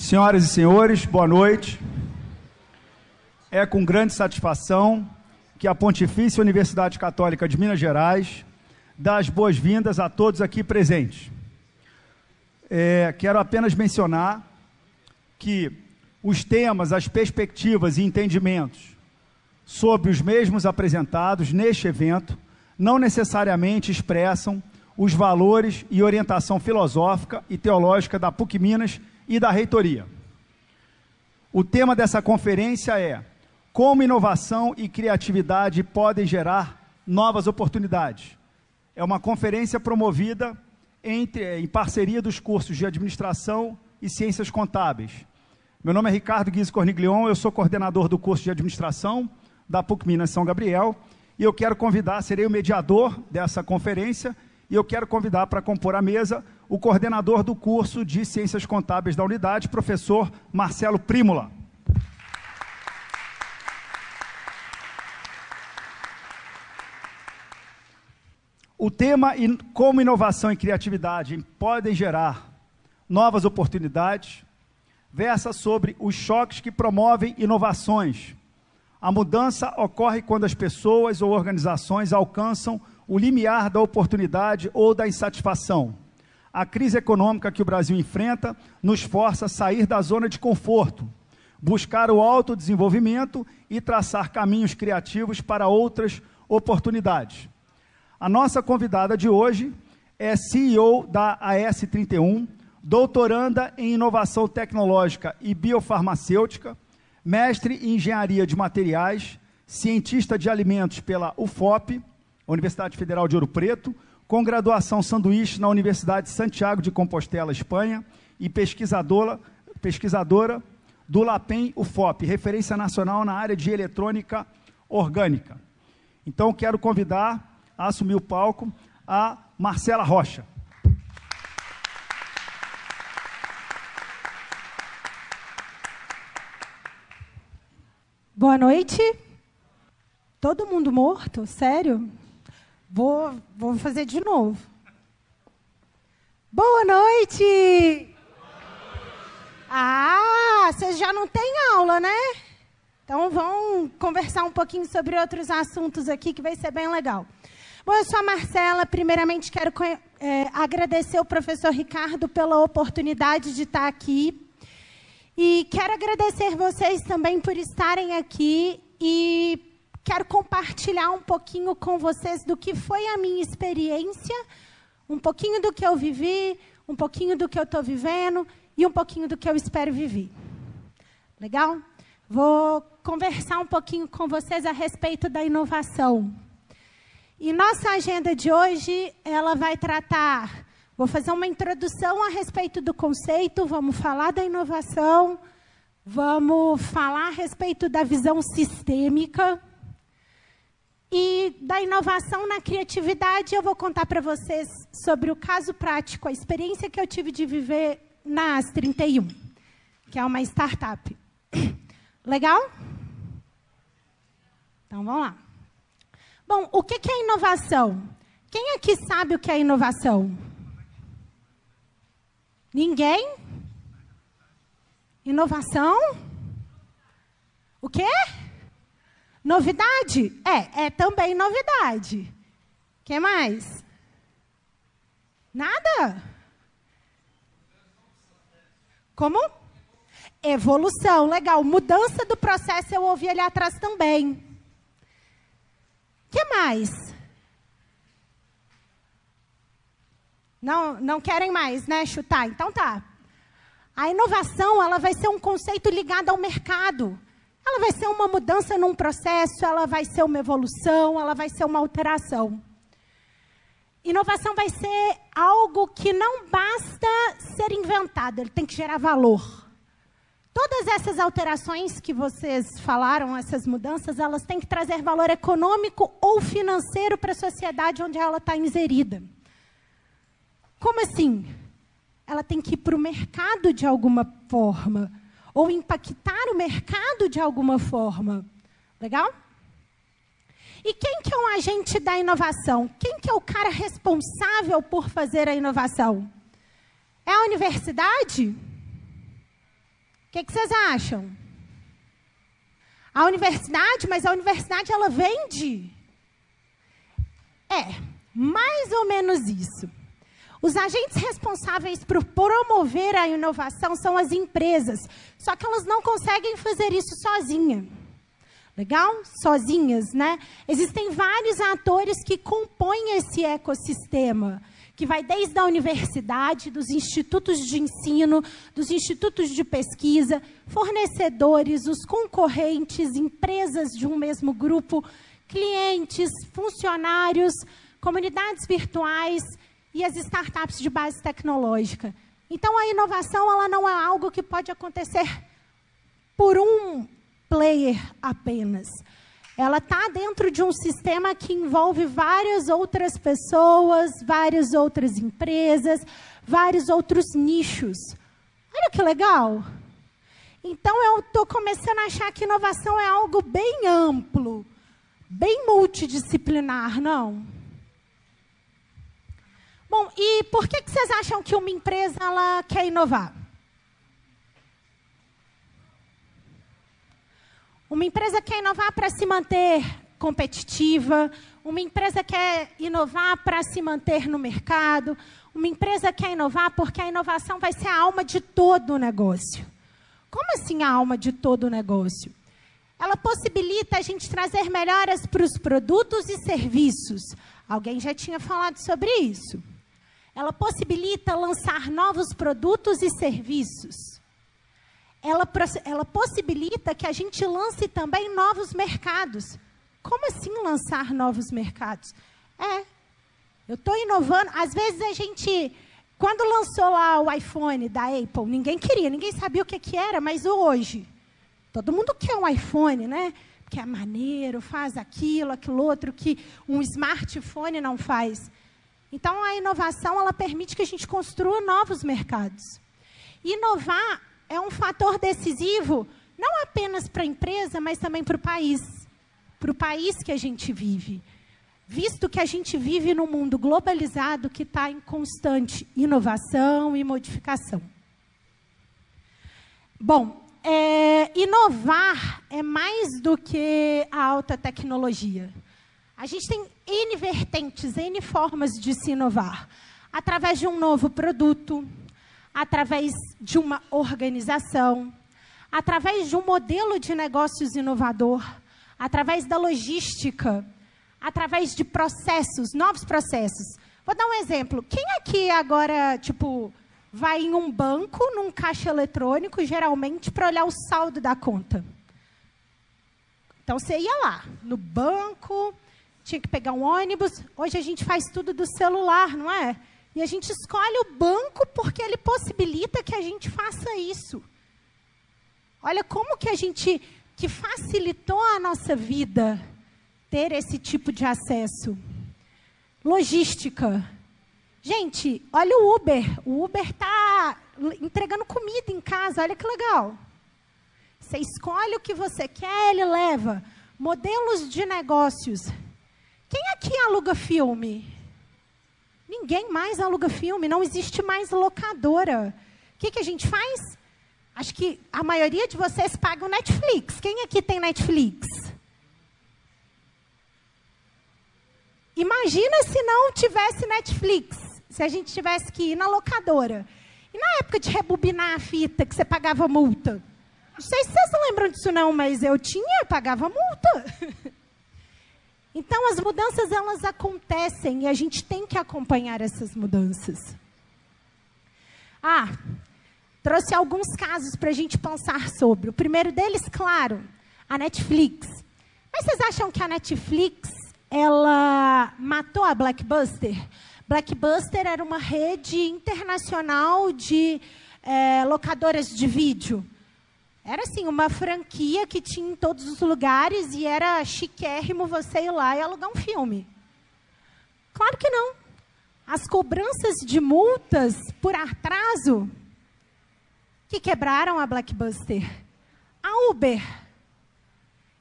Senhoras e senhores, boa noite. É com grande satisfação que a Pontifícia Universidade Católica de Minas Gerais dá as boas-vindas a todos aqui presentes. É, quero apenas mencionar que os temas, as perspectivas e entendimentos sobre os mesmos apresentados neste evento não necessariamente expressam os valores e orientação filosófica e teológica da PUC Minas e da reitoria. O tema dessa conferência é Como inovação e criatividade podem gerar novas oportunidades. É uma conferência promovida entre, em parceria dos cursos de Administração e Ciências Contábeis. Meu nome é Ricardo Guiz Corniglion, eu sou coordenador do curso de Administração da PUC Minas São Gabriel e eu quero convidar, serei o mediador dessa conferência e eu quero convidar para compor a mesa o coordenador do curso de Ciências Contábeis da unidade, professor Marcelo Prímula. O tema como inovação e criatividade podem gerar novas oportunidades versa sobre os choques que promovem inovações. A mudança ocorre quando as pessoas ou organizações alcançam o limiar da oportunidade ou da insatisfação. A crise econômica que o Brasil enfrenta nos força a sair da zona de conforto, buscar o autodesenvolvimento e traçar caminhos criativos para outras oportunidades. A nossa convidada de hoje é CEO da AS31, doutoranda em inovação tecnológica e biofarmacêutica, mestre em engenharia de materiais, cientista de alimentos pela UFOP, Universidade Federal de Ouro Preto, com graduação sanduíche na Universidade de Santiago de Compostela, Espanha, e pesquisadora, pesquisadora do LAPEN UFOP, referência nacional na área de eletrônica orgânica. Então, quero convidar a assumir o palco a Marcela Rocha. Boa noite. Todo mundo morto? Sério? Vou, vou fazer de novo. Boa noite! Ah, vocês já não têm aula, né? Então vamos conversar um pouquinho sobre outros assuntos aqui que vai ser bem legal. Bom, eu sou a Marcela. Primeiramente, quero é, agradecer o professor Ricardo pela oportunidade de estar aqui. E quero agradecer vocês também por estarem aqui e quero compartilhar um pouquinho com vocês do que foi a minha experiência, um pouquinho do que eu vivi, um pouquinho do que eu estou vivendo e um pouquinho do que eu espero viver. Legal? Vou conversar um pouquinho com vocês a respeito da inovação. E nossa agenda de hoje, ela vai tratar Vou fazer uma introdução a respeito do conceito, vamos falar da inovação, vamos falar a respeito da visão sistêmica e da inovação na criatividade. Eu vou contar para vocês sobre o caso prático, a experiência que eu tive de viver na AS 31, que é uma startup. Legal? Então vamos lá. Bom, o que é inovação? Quem aqui sabe o que é inovação? Ninguém? Inovação? O quê? Novidade? É, é também novidade. Que mais? Nada? Como? Evolução, legal. Mudança do processo eu ouvi ali atrás também. Que mais? Não, não querem mais, né, chutar. Então tá. A inovação, ela vai ser um conceito ligado ao mercado. Ela vai ser uma mudança num processo, ela vai ser uma evolução, ela vai ser uma alteração. Inovação vai ser algo que não basta ser inventado, ele tem que gerar valor. Todas essas alterações que vocês falaram, essas mudanças, elas têm que trazer valor econômico ou financeiro para a sociedade onde ela está inserida. Como assim? Ela tem que ir para o mercado de alguma forma, ou impactar o mercado de alguma forma. Legal? E quem que é um agente da inovação? Quem que é o cara responsável por fazer a inovação? É a universidade? O que, que vocês acham? A universidade, mas a universidade ela vende. É, mais ou menos isso. Os agentes responsáveis por promover a inovação são as empresas, só que elas não conseguem fazer isso sozinha. Legal? Sozinhas, né? Existem vários atores que compõem esse ecossistema, que vai desde a universidade, dos institutos de ensino, dos institutos de pesquisa, fornecedores, os concorrentes, empresas de um mesmo grupo, clientes, funcionários, comunidades virtuais e as startups de base tecnológica. Então, a inovação ela não é algo que pode acontecer por um player apenas. Ela está dentro de um sistema que envolve várias outras pessoas, várias outras empresas, vários outros nichos. Olha que legal! Então, eu estou começando a achar que inovação é algo bem amplo, bem multidisciplinar, não? Bom, e por que, que vocês acham que uma empresa ela quer inovar? Uma empresa quer inovar para se manter competitiva, uma empresa quer inovar para se manter no mercado, uma empresa quer inovar porque a inovação vai ser a alma de todo o negócio. Como assim a alma de todo o negócio? Ela possibilita a gente trazer melhoras para os produtos e serviços. Alguém já tinha falado sobre isso. Ela possibilita lançar novos produtos e serviços. Ela, ela possibilita que a gente lance também novos mercados. Como assim lançar novos mercados? É, eu estou inovando. Às vezes a gente, quando lançou lá o iPhone da Apple, ninguém queria, ninguém sabia o que, que era, mas hoje, todo mundo quer um iPhone, né? Porque é maneiro, faz aquilo, aquilo outro que um smartphone não faz. Então, a inovação ela permite que a gente construa novos mercados. Inovar é um fator decisivo, não apenas para a empresa, mas também para o país. Para o país que a gente vive. Visto que a gente vive num mundo globalizado que está em constante inovação e modificação. Bom, é, inovar é mais do que a alta tecnologia. A gente tem N vertentes, N formas de se inovar. Através de um novo produto, através de uma organização, através de um modelo de negócios inovador, através da logística, através de processos, novos processos. Vou dar um exemplo. Quem aqui agora, tipo, vai em um banco, num caixa eletrônico, geralmente, para olhar o saldo da conta? Então, você ia lá, no banco, tinha que pegar um ônibus. Hoje a gente faz tudo do celular, não é? E a gente escolhe o banco porque ele possibilita que a gente faça isso. Olha como que a gente que facilitou a nossa vida ter esse tipo de acesso. Logística. Gente, olha o Uber. O Uber está entregando comida em casa. Olha que legal. Você escolhe o que você quer, ele leva. Modelos de negócios. Quem aqui aluga filme? Ninguém mais aluga filme, não existe mais locadora. O que, que a gente faz? Acho que a maioria de vocês pagam Netflix. Quem aqui tem Netflix? Imagina se não tivesse Netflix, se a gente tivesse que ir na locadora. E na época de rebobinar a fita, que você pagava multa? Não sei se vocês lembram disso não, mas eu tinha, pagava multa. Então as mudanças elas acontecem e a gente tem que acompanhar essas mudanças. Ah, trouxe alguns casos para a gente pensar sobre. O primeiro deles, claro, a Netflix. Mas vocês acham que a Netflix ela matou a Blackbuster? Blackbuster era uma rede internacional de é, locadoras de vídeo. Era assim, uma franquia que tinha em todos os lugares e era chiquérrimo você ir lá e alugar um filme. Claro que não. As cobranças de multas por atraso que quebraram a Blackbuster. A Uber.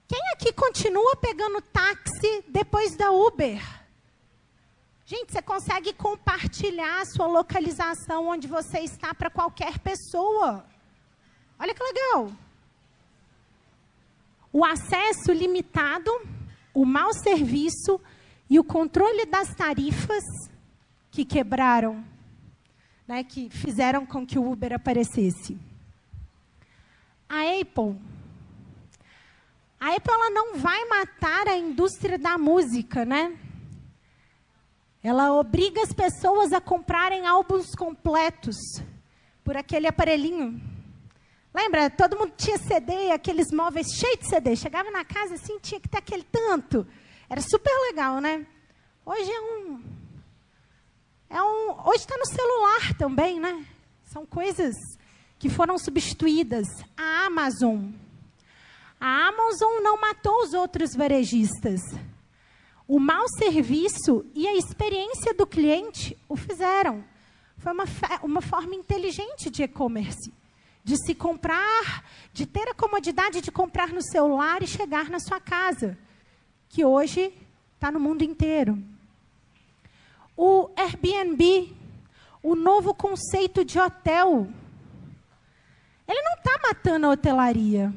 Quem aqui continua pegando táxi depois da Uber? Gente, você consegue compartilhar a sua localização onde você está para qualquer pessoa. Olha que legal. O acesso limitado, o mau serviço e o controle das tarifas que quebraram, né, que fizeram com que o Uber aparecesse. A Apple, a Apple ela não vai matar a indústria da música, né? Ela obriga as pessoas a comprarem álbuns completos por aquele aparelhinho. Lembra? Todo mundo tinha CD, aqueles móveis cheios de CD. Chegava na casa assim, tinha que ter aquele tanto. Era super legal, né? Hoje é um. É um hoje está no celular também, né? São coisas que foram substituídas. A Amazon. A Amazon não matou os outros varejistas. O mau serviço e a experiência do cliente o fizeram. Foi uma, uma forma inteligente de e-commerce. De se comprar, de ter a comodidade de comprar no celular e chegar na sua casa. Que hoje está no mundo inteiro. O Airbnb, o novo conceito de hotel, ele não está matando a hotelaria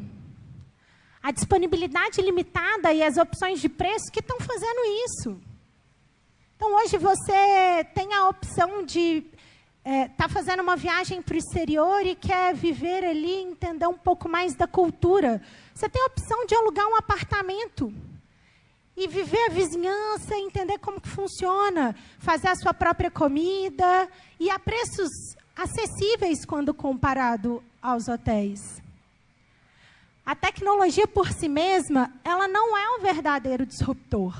a disponibilidade limitada e as opções de preço que estão fazendo isso. Então, hoje você tem a opção de estar é, tá fazendo uma viagem para o exterior e quer viver ali, entender um pouco mais da cultura. Você tem a opção de alugar um apartamento e viver a vizinhança, entender como que funciona, fazer a sua própria comida e a preços acessíveis quando comparado aos hotéis. A tecnologia por si mesma, ela não é um verdadeiro disruptor.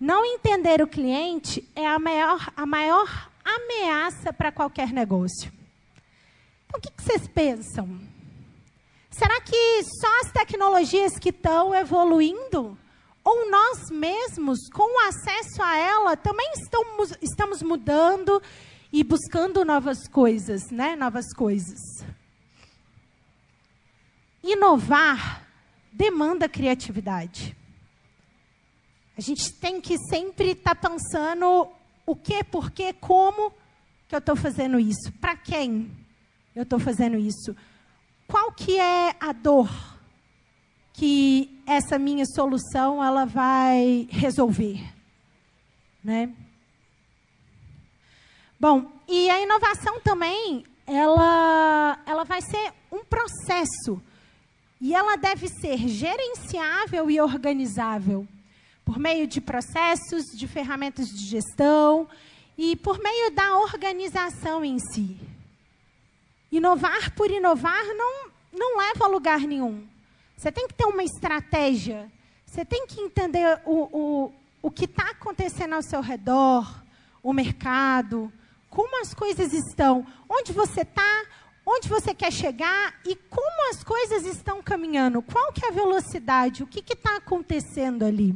Não entender o cliente é a maior, a maior ameaça para qualquer negócio. Então, o que, vocês pensam? Será que só as tecnologias que estão evoluindo? Ou nós mesmos, com o acesso a ela, também estamos, estamos mudando e buscando novas coisas, né? Novas coisas. Inovar demanda criatividade. A gente tem que sempre estar tá pensando o que, por quê, como que eu estou fazendo isso, para quem eu estou fazendo isso, qual que é a dor que essa minha solução ela vai resolver, né? Bom, e a inovação também, ela, ela vai ser um processo. E ela deve ser gerenciável e organizável por meio de processos, de ferramentas de gestão e por meio da organização em si. Inovar por inovar não, não leva a lugar nenhum. Você tem que ter uma estratégia, você tem que entender o, o, o que está acontecendo ao seu redor, o mercado, como as coisas estão, onde você está, onde você quer chegar e como as coisas estão caminhando. Qual que é a velocidade? O que está acontecendo ali?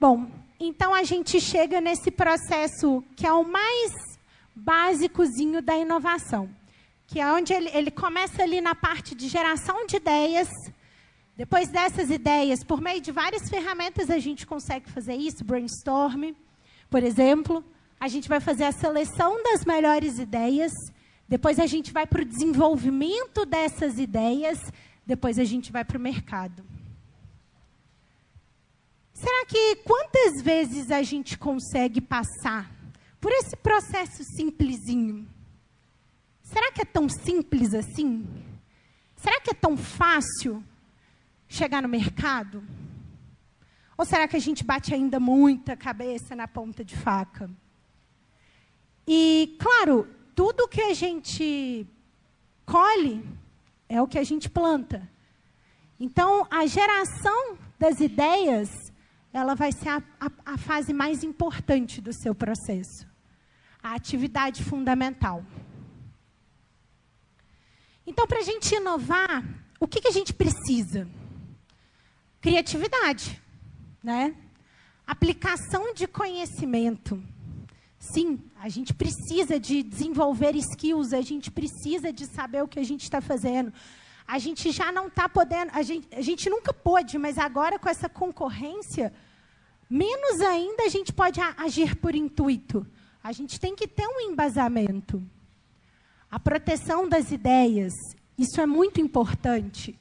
Bom, então a gente chega nesse processo que é o mais básicozinho da inovação, que é onde ele, ele começa ali na parte de geração de ideias. Depois dessas ideias, por meio de várias ferramentas, a gente consegue fazer isso, brainstorm, por exemplo a gente vai fazer a seleção das melhores ideias, depois a gente vai para o desenvolvimento dessas ideias, depois a gente vai para o mercado. Será que quantas vezes a gente consegue passar por esse processo simplesinho? Será que é tão simples assim? Será que é tão fácil chegar no mercado? Ou será que a gente bate ainda muita cabeça na ponta de faca? E, claro, tudo que a gente colhe é o que a gente planta. Então, a geração das ideias, ela vai ser a, a, a fase mais importante do seu processo. A atividade fundamental. Então, para a gente inovar, o que, que a gente precisa? Criatividade, né? Aplicação de conhecimento. Sim, a gente precisa de desenvolver skills, a gente precisa de saber o que a gente está fazendo. A gente já não está podendo, a gente, a gente nunca pôde, mas agora com essa concorrência, menos ainda a gente pode agir por intuito. A gente tem que ter um embasamento. a proteção das ideias. Isso é muito importante.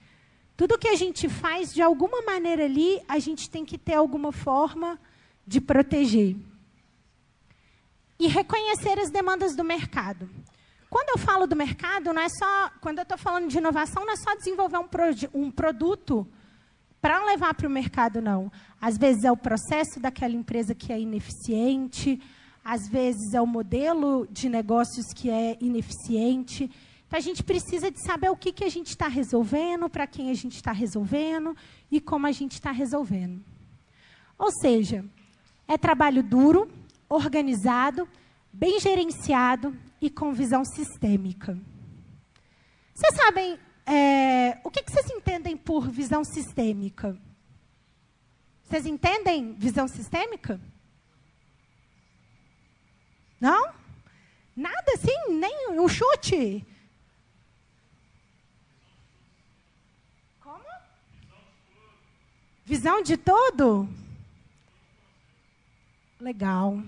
Tudo que a gente faz, de alguma maneira ali, a gente tem que ter alguma forma de proteger. E reconhecer as demandas do mercado. Quando eu falo do mercado, não é só. Quando eu estou falando de inovação, não é só desenvolver um, pro, um produto para levar para o mercado, não. Às vezes é o processo daquela empresa que é ineficiente, às vezes é o modelo de negócios que é ineficiente. Então, a gente precisa de saber o que, que a gente está resolvendo, para quem a gente está resolvendo e como a gente está resolvendo. Ou seja, é trabalho duro, organizado, bem gerenciado e com visão sistêmica. Vocês sabem é, o que, que vocês entendem por visão sistêmica? Vocês entendem visão sistêmica? Não? Nada assim, nem um chute. Como? Visão de todo? Legal.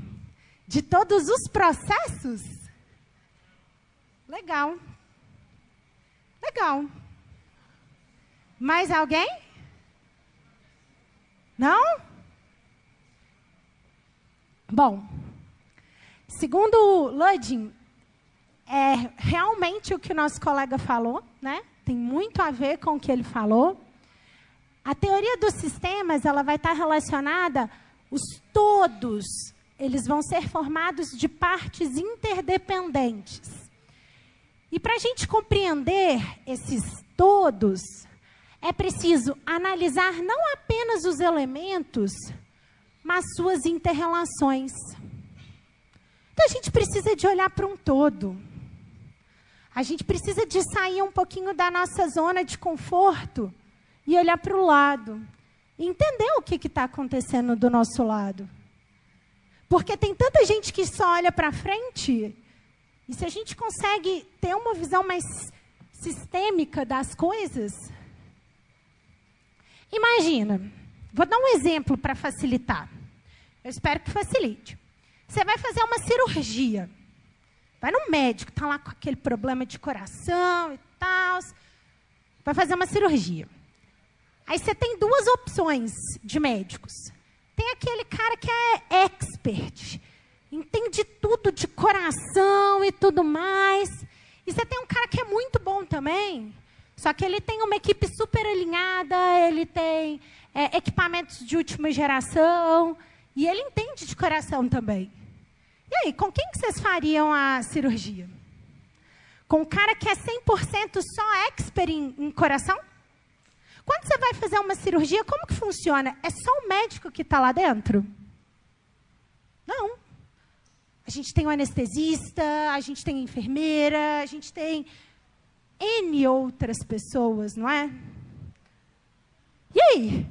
De todos os processos? Legal. Legal. Mais alguém? Não? Bom, segundo Ludin, é realmente o que o nosso colega falou, né? Tem muito a ver com o que ele falou. A teoria dos sistemas, ela vai estar relacionada os todos, eles vão ser formados de partes interdependentes. E para a gente compreender esses todos, é preciso analisar não apenas os elementos, mas suas interrelações. Então a gente precisa de olhar para um todo. A gente precisa de sair um pouquinho da nossa zona de conforto e olhar para o lado. Entender o que está acontecendo do nosso lado. Porque tem tanta gente que só olha para frente e se a gente consegue ter uma visão mais sistêmica das coisas, imagina, vou dar um exemplo para facilitar. Eu espero que facilite. Você vai fazer uma cirurgia. Vai no médico, está lá com aquele problema de coração e tal. Vai fazer uma cirurgia. Aí você tem duas opções de médicos. Tem aquele cara que é expert, entende tudo de coração e tudo mais. E você tem um cara que é muito bom também, só que ele tem uma equipe super alinhada, ele tem é, equipamentos de última geração e ele entende de coração também. E aí, com quem que vocês fariam a cirurgia? Com um cara que é 100% só expert em, em coração? Quando você vai fazer uma cirurgia, como que funciona? É só o médico que está lá dentro? Não. A gente tem o anestesista, a gente tem a enfermeira, a gente tem N outras pessoas, não é? E aí?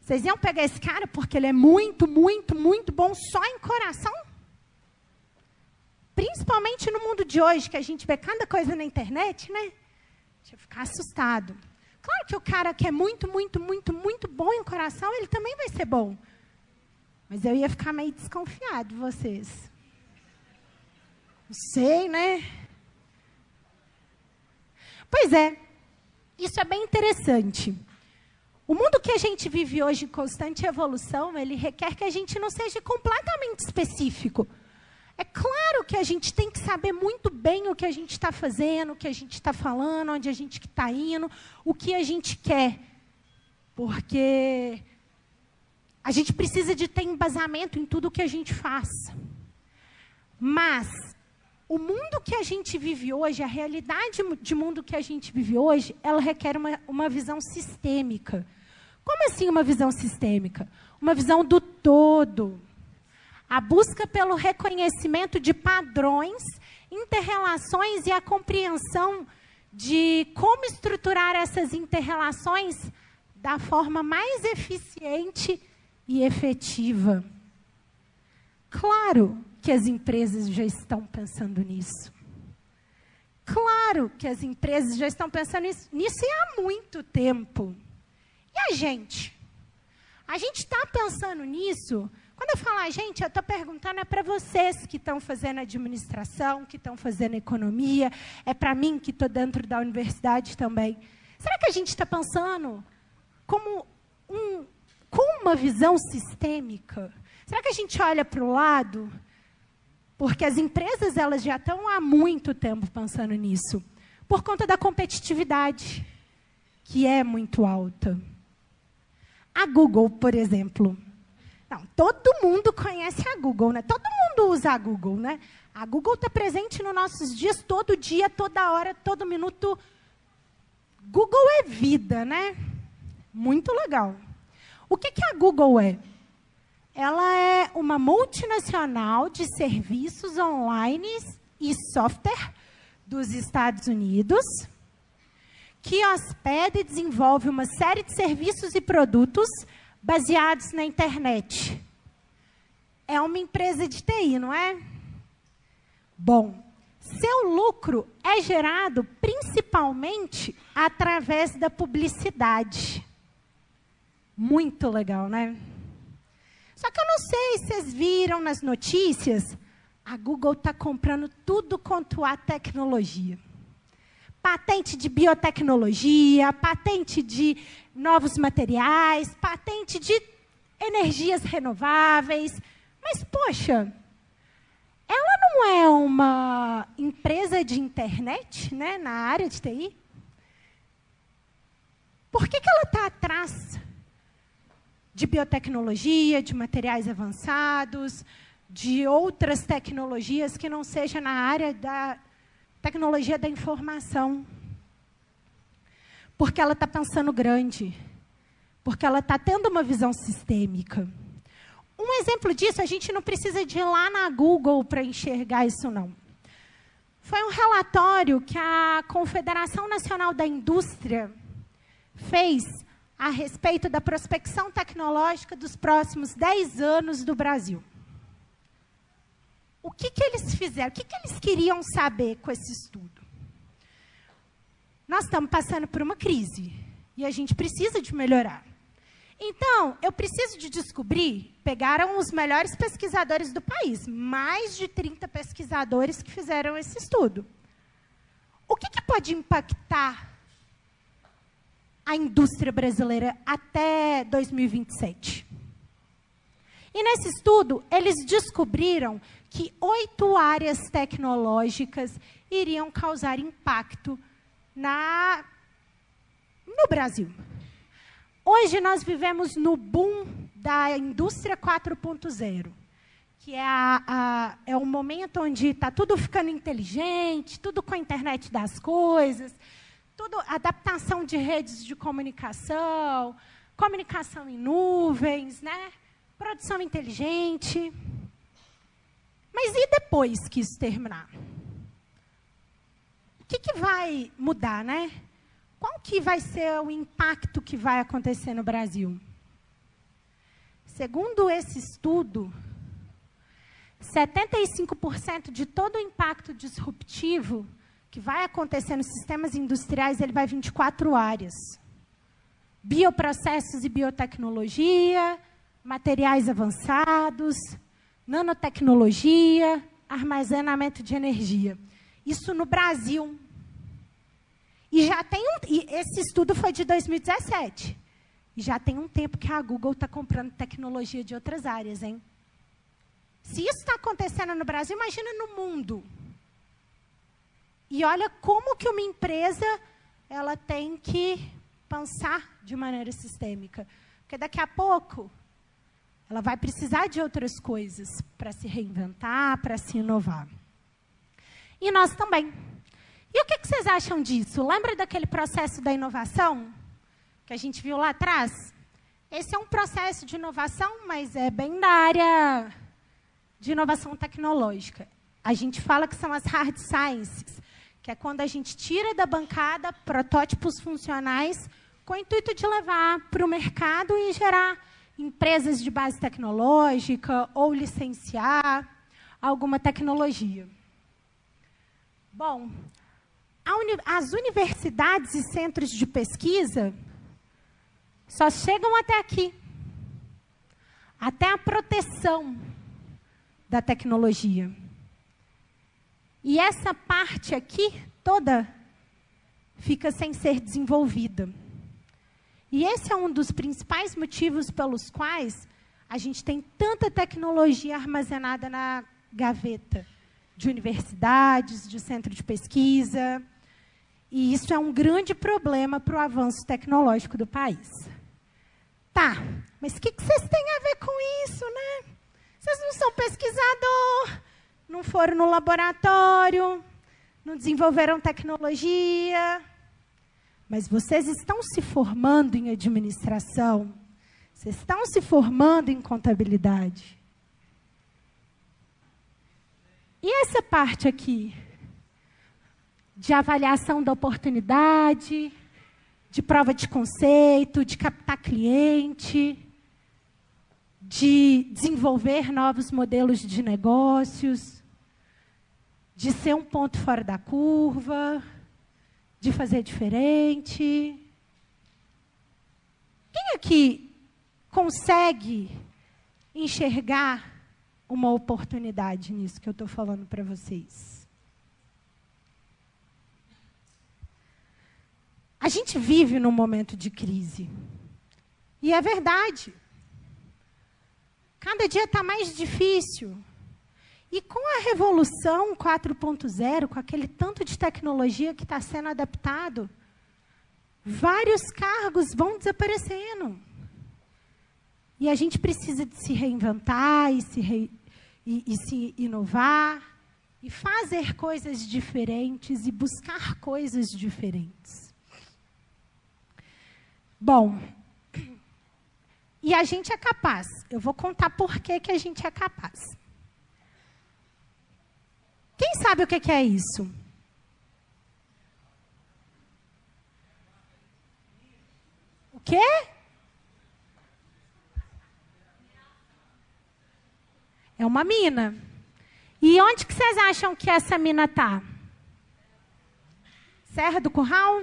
Vocês iam pegar esse cara porque ele é muito, muito, muito bom só em coração? Principalmente no mundo de hoje, que a gente vê cada coisa na internet, né? Deixa eu ficar assustado. Claro que o cara que é muito, muito, muito, muito bom em coração, ele também vai ser bom. Mas eu ia ficar meio desconfiado de vocês. Não sei, né? Pois é, isso é bem interessante. O mundo que a gente vive hoje em constante evolução, ele requer que a gente não seja completamente específico. É claro que a gente tem que saber muito bem o que a gente está fazendo, o que a gente está falando, onde a gente está indo, o que a gente quer. Porque a gente precisa de ter embasamento em tudo o que a gente faz. Mas o mundo que a gente vive hoje, a realidade de mundo que a gente vive hoje, ela requer uma, uma visão sistêmica. Como assim uma visão sistêmica? Uma visão do todo. A busca pelo reconhecimento de padrões, interrelações e a compreensão de como estruturar essas interrelações da forma mais eficiente e efetiva. Claro que as empresas já estão pensando nisso. Claro que as empresas já estão pensando nisso, nisso há muito tempo. E a gente? A gente está pensando nisso Quando eu falo a gente, eu estou perguntando é para vocês que estão fazendo administração, que estão fazendo economia, é para mim que estou dentro da universidade também. Será que a gente está pensando como um, com uma visão sistêmica? Será que a gente olha para o lado? Porque as empresas elas já estão há muito tempo pensando nisso, por conta da competitividade, que é muito alta. A Google, por exemplo. Não, todo mundo conhece a Google, né? Todo mundo usa a Google, né? A Google está presente nos nossos dias, todo dia, toda hora, todo minuto. Google é vida, né? Muito legal. O que, que a Google é? Ela é uma multinacional de serviços online e software dos Estados Unidos que hospeda e desenvolve uma série de serviços e produtos baseados na internet. É uma empresa de TI, não é? Bom, seu lucro é gerado principalmente através da publicidade. Muito legal, né? Só que eu não sei se vocês viram nas notícias, a Google está comprando tudo quanto há tecnologia patente de biotecnologia, patente de novos materiais, patente de energias renováveis. Mas, poxa, ela não é uma empresa de internet né, na área de TI? Por que, que ela está atrás de biotecnologia, de materiais avançados, de outras tecnologias que não seja na área da tecnologia da informação. Porque ela está pensando grande. Porque ela está tendo uma visão sistêmica. Um exemplo disso, a gente não precisa de ir lá na Google para enxergar isso, não. Foi um relatório que a Confederação Nacional da Indústria fez a respeito da prospecção tecnológica dos próximos 10 anos do Brasil o que, que eles fizeram? O que, que eles queriam saber com esse estudo? Nós estamos passando por uma crise e a gente precisa de melhorar. Então, eu preciso de descobrir, pegaram os melhores pesquisadores do país, mais de 30 pesquisadores que fizeram esse estudo. O que, que pode impactar a indústria brasileira até 2027? E nesse estudo, eles descobriram que oito áreas tecnológicas iriam causar impacto na, no Brasil. Hoje nós vivemos no boom da indústria 4.0, que é, a, a, é o momento onde está tudo ficando inteligente, tudo com a internet das coisas, tudo adaptação de redes de comunicação, comunicação em nuvens, né? produção inteligente. Mas e depois que isso terminar? O que, que vai mudar, né? Qual que vai ser o impacto que vai acontecer no Brasil? Segundo esse estudo, 75% de todo o impacto disruptivo que vai acontecer nos sistemas industriais, ele vai vir de quatro áreas. Bioprocessos e biotecnologia, materiais avançados, nanotecnologia, armazenamento de energia. Isso no Brasil. E já tem um, e esse estudo foi de 2017. E já tem um tempo que a Google está comprando tecnologia de outras áreas, hein? Se isso está acontecendo no Brasil, imagina no mundo. E olha como que uma empresa ela tem que pensar de maneira sistêmica. Porque daqui a pouco ela vai precisar de outras coisas para se reinventar, para se inovar. E nós também. E o que, que vocês acham disso? Lembra daquele processo da inovação que a gente viu lá atrás? Esse é um processo de inovação, mas é bem da área de inovação tecnológica. A gente fala que são as hard sciences, que é quando a gente tira da bancada protótipos funcionais com o intuito de levar para o mercado e gerar empresas de base tecnológica ou licenciar alguma tecnologia. Bom, uni as universidades e centros de pesquisa só chegam até aqui. até a proteção da tecnologia. E essa parte aqui toda fica sem ser desenvolvida. E esse é um dos principais motivos pelos quais a gente tem tanta tecnologia armazenada na gaveta de universidades, de centro de pesquisa. E isso é um grande problema para o avanço tecnológico do país. Tá, mas o que, que vocês têm a ver com isso, né? Vocês não são pesquisador, não foram no laboratório, não desenvolveram tecnologia, mas vocês estão se formando em administração, vocês estão se formando em contabilidade. E essa parte aqui? De avaliação da oportunidade, de prova de conceito, de captar cliente, de desenvolver novos modelos de negócios, de ser um ponto fora da curva, de fazer diferente. Quem aqui consegue enxergar uma oportunidade nisso que eu estou falando para vocês? A gente vive num momento de crise. E é verdade. Cada dia está mais difícil. E com a revolução 4.0, com aquele tanto de tecnologia que está sendo adaptado, vários cargos vão desaparecendo. E a gente precisa de se reinventar e se, re, e, e se inovar e fazer coisas diferentes e buscar coisas diferentes. Bom, e a gente é capaz. Eu vou contar por que, que a gente é capaz. Quem sabe o que, que é isso? O quê? É uma mina. E onde que vocês acham que essa mina está? Serra do Curral?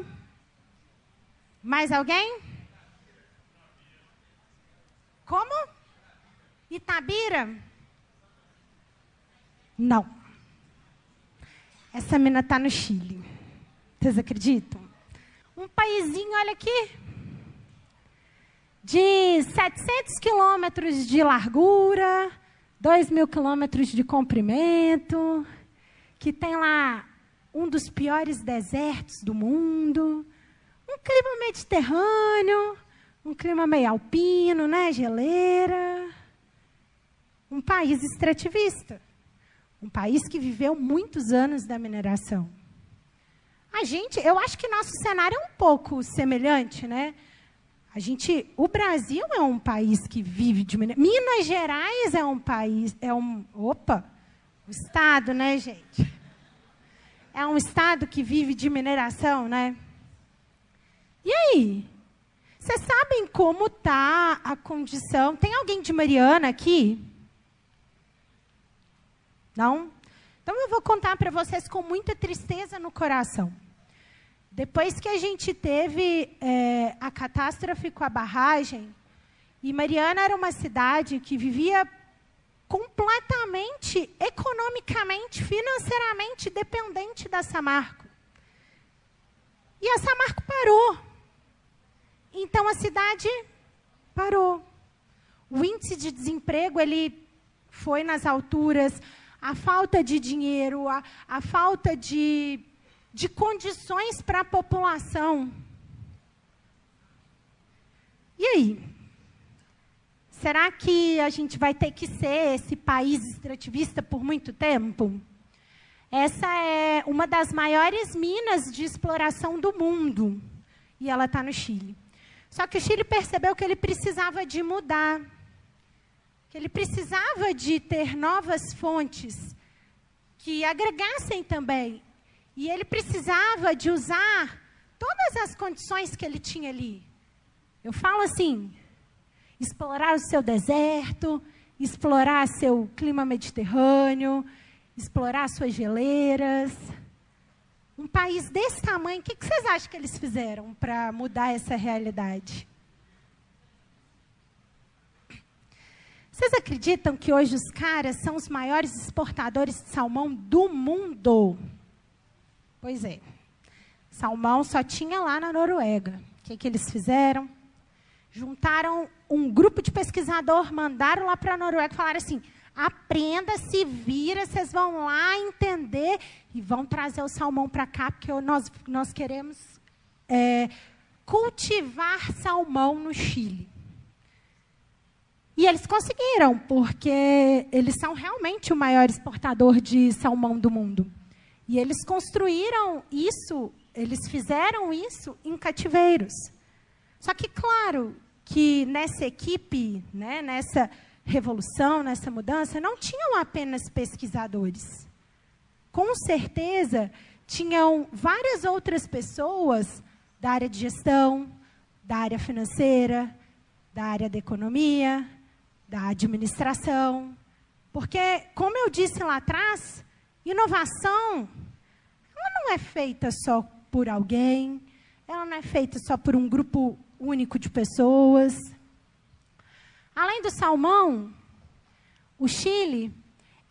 Mais alguém? Como? Itabira? Não. Essa mina está no Chile. Vocês acreditam? Um paísinho, olha aqui, de 700 quilômetros de largura, 2 mil quilômetros de comprimento, que tem lá um dos piores desertos do mundo, um clima mediterrâneo, um clima meio alpino, né? Geleira. Um país extrativista. Um país que viveu muitos anos da mineração. A gente, eu acho que nosso cenário é um pouco semelhante, né? A gente, o Brasil é um país que vive de mineração. Minas Gerais é um país, é um, opa, o estado, né, gente? É um estado que vive de mineração, né? E aí? Vocês sabem como está a condição? Tem alguém de Mariana aqui? Não? Então eu vou contar para vocês com muita tristeza no coração. Depois que a gente teve é, a catástrofe com a barragem, e Mariana era uma cidade que vivia completamente, economicamente, financeiramente dependente da Samarco. E a Samarco parou. Então a cidade parou. O índice de desemprego ele foi nas alturas, a falta de dinheiro, a, a falta de, de condições para a população. E aí? Será que a gente vai ter que ser esse país extrativista por muito tempo? Essa é uma das maiores minas de exploração do mundo. E ela está no Chile. Só que o Chile percebeu que ele precisava de mudar, que ele precisava de ter novas fontes que agregassem também. E ele precisava de usar todas as condições que ele tinha ali. Eu falo assim: explorar o seu deserto, explorar seu clima mediterrâneo, explorar suas geleiras. Um país desse tamanho, o que, vocês acham que eles fizeram para mudar essa realidade? Vocês acreditam que hoje os caras são os maiores exportadores de salmão do mundo? Pois é. Salmão só tinha lá na Noruega. O que, que eles fizeram? Juntaram um grupo de pesquisador, mandaram lá para a Noruega e falaram assim: aprenda, se vira, vocês vão lá entender e vão trazer o salmão para cá, porque nós, nós queremos é, cultivar salmão no Chile. E eles conseguiram, porque eles são realmente o maior exportador de salmão do mundo. E eles construíram isso, eles fizeram isso em cativeiros. Só que, claro, que nessa equipe, né, nessa revolução, nessa mudança, não tinham apenas pesquisadores. Com certeza, tinham várias outras pessoas da área de gestão, da área financeira, da área da economia, da administração. Porque, como eu disse lá atrás, inovação ela não é feita só por alguém, ela não é feita só por um grupo único de pessoas. Além do salmão, o Chile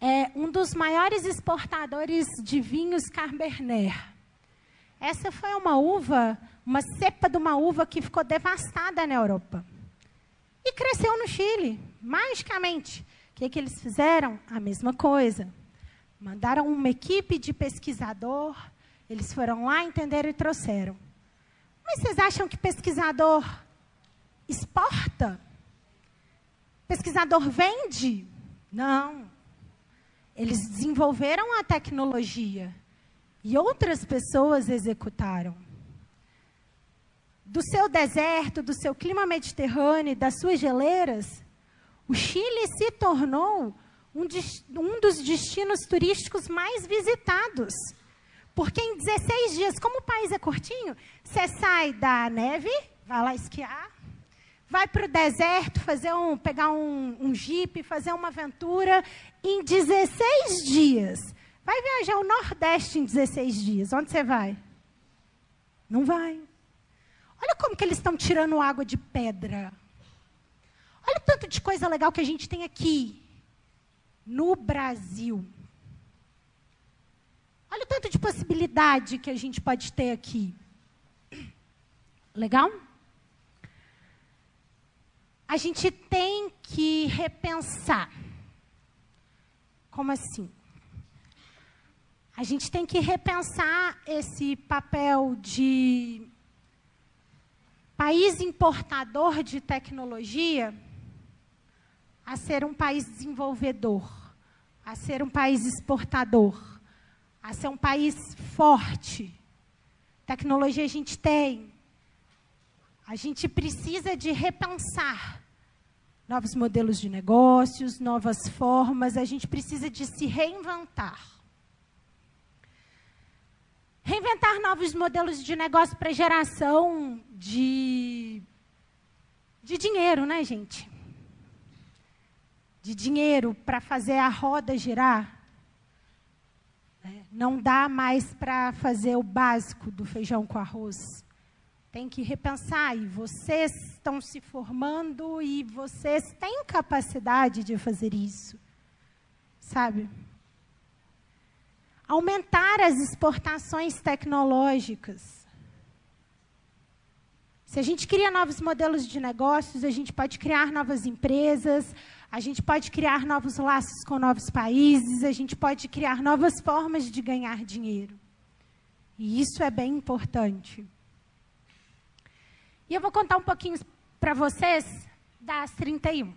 é um dos maiores exportadores de vinhos Cabernet. Essa foi uma uva, uma cepa de uma uva que ficou devastada na Europa. E cresceu no Chile, magicamente. O que, que eles fizeram? A mesma coisa. Mandaram uma equipe de pesquisador, eles foram lá, entenderam e trouxeram. Mas vocês acham que pesquisador exporta? Pesquisador vende? Não. Eles desenvolveram a tecnologia e outras pessoas executaram do seu deserto, do seu clima mediterrâneo, das suas geleiras, o Chile se tornou um, um dos destinos turísticos mais visitados. Porque em 16 dias, como o país é curtinho, você sai da neve, vai lá esquiar, vai para o deserto, fazer um, pegar um, um jipe, fazer uma aventura em 16 dias. Vai viajar o Nordeste em 16 dias. Onde você vai? Não vai. Olha como que eles estão tirando água de pedra. Olha o tanto de coisa legal que a gente tem aqui no Brasil. Olha o tanto de possibilidade que a gente pode ter aqui. Legal? A gente tem que repensar. Como assim? A gente tem que repensar esse papel de país importador de tecnologia a ser um país desenvolvedor, a ser um país exportador, a ser um país forte. Tecnologia a gente tem. A gente precisa de repensar novos modelos de negócios, novas formas, a gente precisa de se reinventar. Reinventar novos modelos de negócio para geração de, de dinheiro, né, gente? De dinheiro para fazer a roda girar. É, não dá mais para fazer o básico do feijão com arroz. Tem que repensar. E vocês estão se formando e vocês têm capacidade de fazer isso. Sabe? aumentar as exportações tecnológicas. Se a gente cria novos modelos de negócios, a gente pode criar novas empresas, a gente pode criar novos laços com novos países, a gente pode criar novas formas de ganhar dinheiro. E isso é bem importante. E eu vou contar um pouquinho para vocês da AS 31.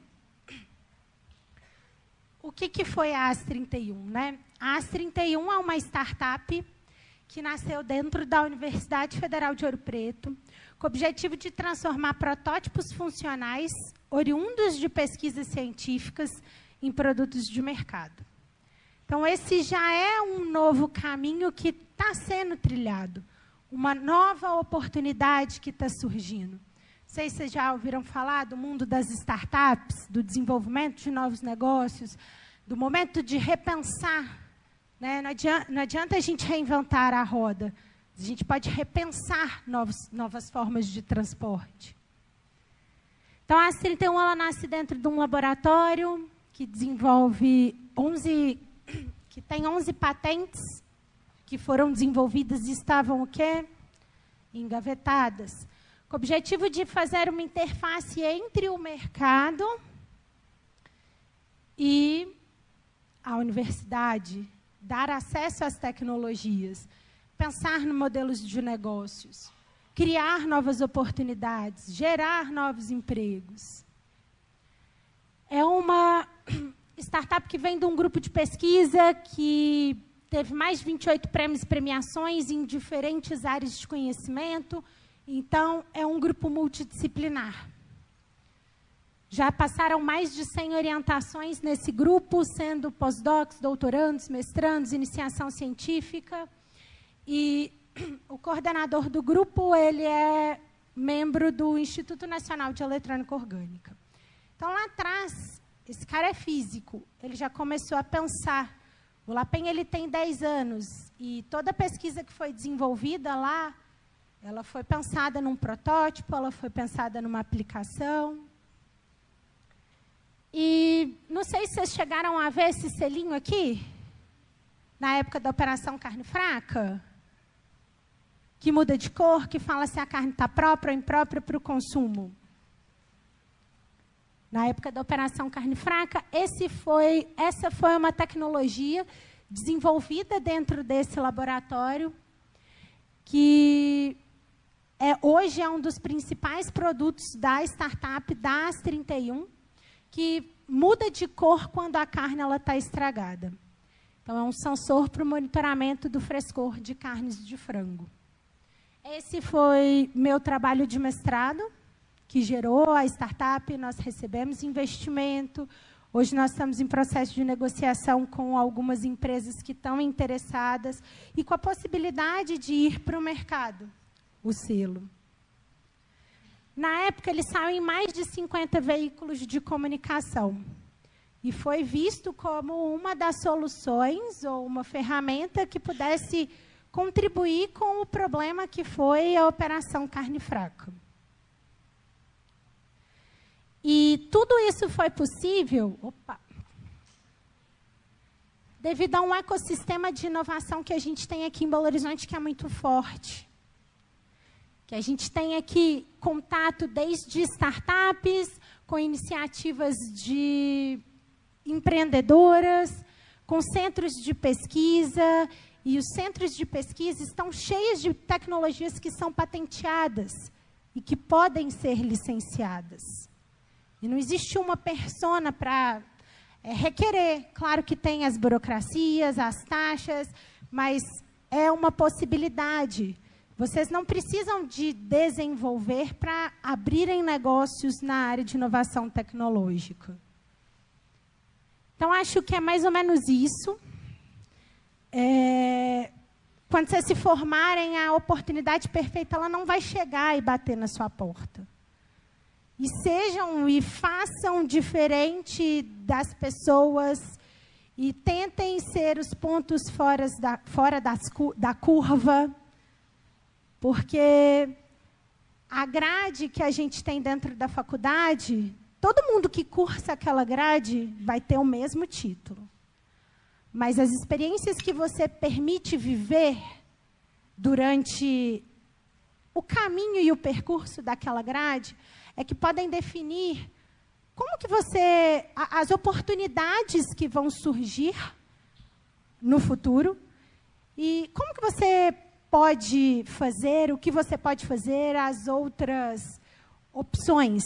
O que, que foi a AS 31? Né? A AS31 é uma startup que nasceu dentro da Universidade Federal de Ouro Preto, com o objetivo de transformar protótipos funcionais oriundos de pesquisas científicas em produtos de mercado. Então, esse já é um novo caminho que está sendo trilhado, uma nova oportunidade que está surgindo. Sei se vocês já ouviram falar do mundo das startups, do desenvolvimento de novos negócios, do momento de repensar né? Não, adianta, não adianta a gente reinventar a roda. A gente pode repensar novos, novas formas de transporte. Então, a AS31 ela nasce dentro de um laboratório que desenvolve 11, que tem 11 patentes que foram desenvolvidas e estavam o quê? Engavetadas. Com o objetivo de fazer uma interface entre o mercado e a universidade, dar acesso às tecnologias, pensar em modelos de negócios, criar novas oportunidades, gerar novos empregos. É uma startup que vem de um grupo de pesquisa que teve mais de 28 prêmios e premiações em diferentes áreas de conhecimento. Então, é um grupo multidisciplinar. Já passaram mais de 100 orientações nesse grupo, sendo pós-docs, doutorandos, mestrandos, iniciação científica. E o coordenador do grupo, ele é membro do Instituto Nacional de Eletrônica Orgânica. Então, lá atrás, esse cara é físico, ele já começou a pensar o LAPEN ele tem 10 anos e toda a pesquisa que foi desenvolvida lá, ela foi pensada num protótipo, ela foi pensada numa aplicação. E não sei se vocês chegaram a ver esse selinho aqui, na época da Operação Carne Fraca, que muda de cor, que fala se a carne está própria ou imprópria para o consumo na época da Operação Carne Fraca, foi, essa foi uma tecnologia desenvolvida dentro desse laboratório, que é, hoje é um dos principais produtos da startup da AS31, que muda de cor quando a carne está estragada. Então, é um sensor para o monitoramento do frescor de carnes de frango. Esse foi meu trabalho de mestrado que gerou a startup, nós recebemos investimento. Hoje nós estamos em processo de negociação com algumas empresas que estão interessadas e com a possibilidade de ir para o mercado, o selo. Na época, ele saiu em mais de 50 veículos de comunicação e foi visto como uma das soluções ou uma ferramenta que pudesse contribuir com o problema que foi a Operação Carne Fraca. E tudo isso foi possível opa, devido a um ecossistema de inovação que a gente tem aqui em Belo Horizonte que é muito forte. Que a gente tem aqui contato desde startups, com iniciativas de empreendedoras, com centros de pesquisa, e os centros de pesquisa estão cheios de tecnologias que são patenteadas e que podem ser licenciadas. E não existe uma persona para é, requerer. Claro que tem as burocracias, as taxas, mas é uma possibilidade. Vocês não precisam de desenvolver para abrirem negócios na área de inovação tecnológica. Então, acho que é mais ou menos isso. É, quando vocês se formarem, a oportunidade perfeita ela não vai chegar e bater na sua porta e sejam e façam diferente das pessoas e tentem ser os pontos fora da, fora das, da curva, porque a grade que a gente tem dentro da faculdade, todo mundo que cursa aquela grade vai ter o mesmo título. Mas as experiências que você permite viver durante o caminho e o percurso daquela grade é que podem definir como que você as oportunidades que vão surgir no futuro e como que você pode fazer, o que você pode fazer, as outras opções.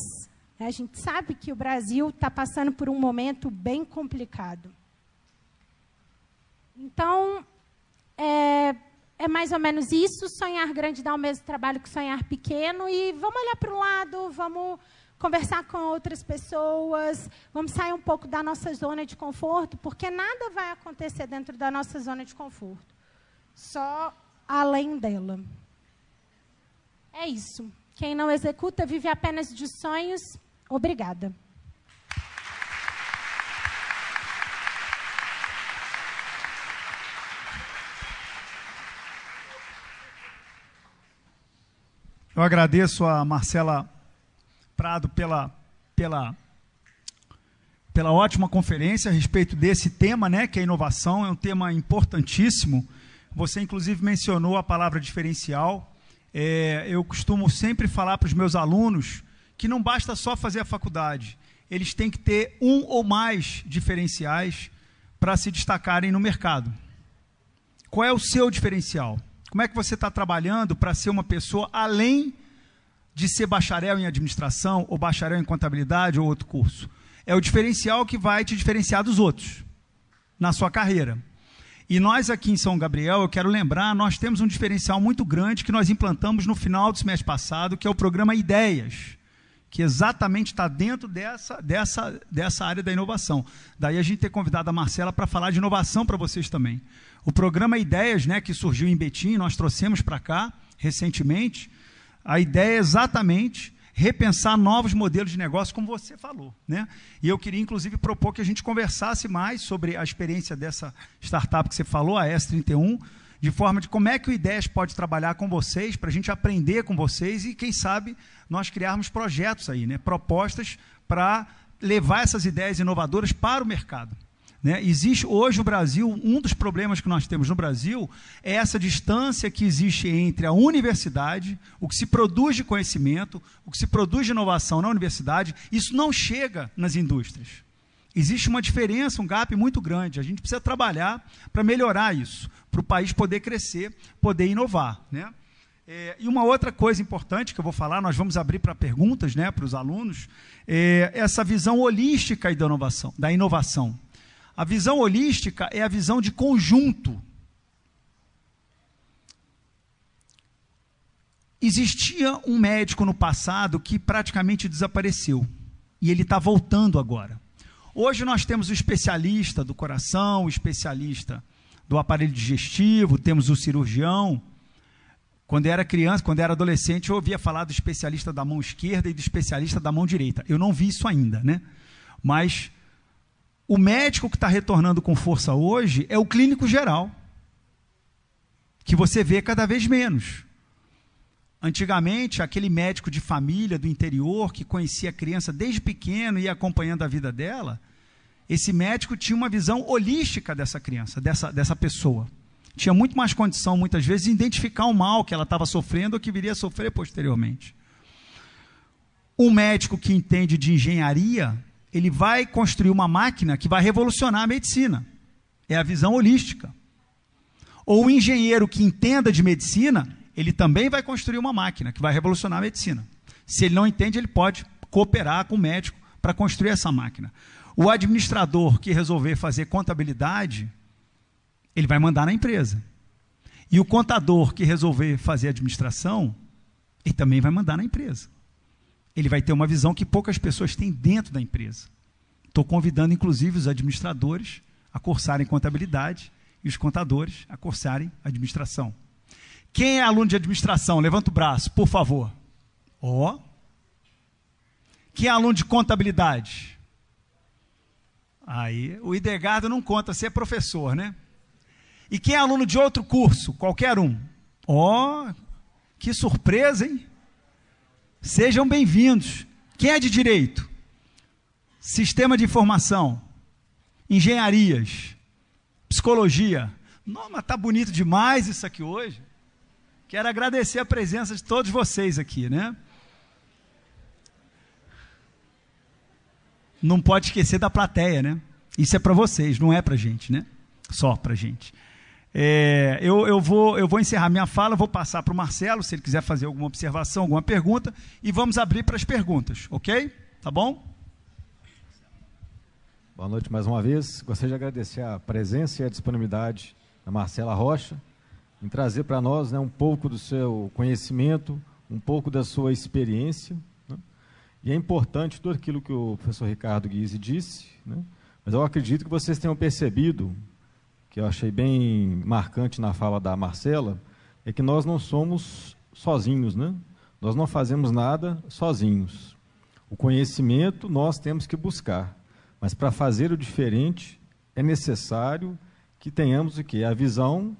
A gente sabe que o Brasil está passando por um momento bem complicado. Então, é, é mais ou menos isso. Sonhar grande dá o mesmo trabalho que sonhar pequeno. E vamos olhar para o lado, vamos conversar com outras pessoas, vamos sair um pouco da nossa zona de conforto, porque nada vai acontecer dentro da nossa zona de conforto, só além dela. É isso. Quem não executa vive apenas de sonhos. Obrigada. Eu agradeço a Marcela Prado pela pela, pela ótima conferência a respeito desse tema, né, que é inovação, é um tema importantíssimo. Você, inclusive, mencionou a palavra diferencial. É, eu costumo sempre falar para os meus alunos que não basta só fazer a faculdade, eles têm que ter um ou mais diferenciais para se destacarem no mercado. Qual é o seu diferencial? Como é que você está trabalhando para ser uma pessoa além de ser bacharel em administração, ou bacharel em contabilidade, ou outro curso? É o diferencial que vai te diferenciar dos outros na sua carreira. E nós aqui em São Gabriel, eu quero lembrar, nós temos um diferencial muito grande que nós implantamos no final do semestre passado, que é o programa Ideias que exatamente está dentro dessa, dessa, dessa área da inovação. Daí a gente ter convidado a Marcela para falar de inovação para vocês também. O programa Ideias, né, que surgiu em Betim, nós trouxemos para cá recentemente, a ideia é exatamente repensar novos modelos de negócio, como você falou. Né? E eu queria, inclusive, propor que a gente conversasse mais sobre a experiência dessa startup que você falou, a S31, de forma de como é que o Ideias pode trabalhar com vocês, para a gente aprender com vocês e, quem sabe, nós criarmos projetos aí, né? propostas para levar essas ideias inovadoras para o mercado. Né? Existe hoje o Brasil, um dos problemas que nós temos no Brasil é essa distância que existe entre a universidade, o que se produz de conhecimento, o que se produz de inovação na universidade, isso não chega nas indústrias. Existe uma diferença, um gap muito grande. A gente precisa trabalhar para melhorar isso, para o país poder crescer, poder inovar. Né? É, e uma outra coisa importante que eu vou falar, nós vamos abrir para perguntas né, para os alunos, é essa visão holística da inovação, da inovação. A visão holística é a visão de conjunto. Existia um médico no passado que praticamente desapareceu. E ele está voltando agora. Hoje nós temos o especialista do coração, o especialista do aparelho digestivo, temos o cirurgião. Quando eu era criança, quando eu era adolescente, eu ouvia falar do especialista da mão esquerda e do especialista da mão direita. Eu não vi isso ainda, né? Mas o médico que está retornando com força hoje é o clínico geral, que você vê cada vez menos. Antigamente, aquele médico de família do interior que conhecia a criança desde pequeno e ia acompanhando a vida dela, esse médico tinha uma visão holística dessa criança, dessa, dessa pessoa. Tinha muito mais condição, muitas vezes, de identificar o mal que ela estava sofrendo ou que viria a sofrer posteriormente. Um médico que entende de engenharia, ele vai construir uma máquina que vai revolucionar a medicina. É a visão holística. Ou um engenheiro que entenda de medicina, ele também vai construir uma máquina que vai revolucionar a medicina. Se ele não entende, ele pode cooperar com o médico para construir essa máquina. O administrador que resolver fazer contabilidade, ele vai mandar na empresa. E o contador que resolver fazer administração, ele também vai mandar na empresa. Ele vai ter uma visão que poucas pessoas têm dentro da empresa. Estou convidando, inclusive, os administradores a cursarem contabilidade e os contadores a cursarem administração. Quem é aluno de administração? Levanta o braço, por favor. Ó. Oh. Quem é aluno de contabilidade? Aí, o Idegardo não conta, você é professor, né? E quem é aluno de outro curso? Qualquer um. Ó, oh, que surpresa, hein? Sejam bem-vindos. Quem é de direito? Sistema de informação, engenharias, psicologia. Mas tá bonito demais isso aqui hoje. Quero agradecer a presença de todos vocês aqui, né? Não pode esquecer da plateia, né? Isso é para vocês, não é para gente, né? Só para gente. É, eu, eu, vou, eu vou encerrar minha fala, vou passar para o Marcelo, se ele quiser fazer alguma observação, alguma pergunta, e vamos abrir para as perguntas, ok? Tá bom? Boa noite mais uma vez. Gostaria de agradecer a presença e a disponibilidade da Marcela Rocha, em trazer para nós né, um pouco do seu conhecimento, um pouco da sua experiência. Né? E é importante tudo aquilo que o professor Ricardo Guise disse, né? mas eu acredito que vocês tenham percebido, que eu achei bem marcante na fala da Marcela, é que nós não somos sozinhos, né? Nós não fazemos nada sozinhos. O conhecimento nós temos que buscar, mas para fazer o diferente é necessário que tenhamos o que a visão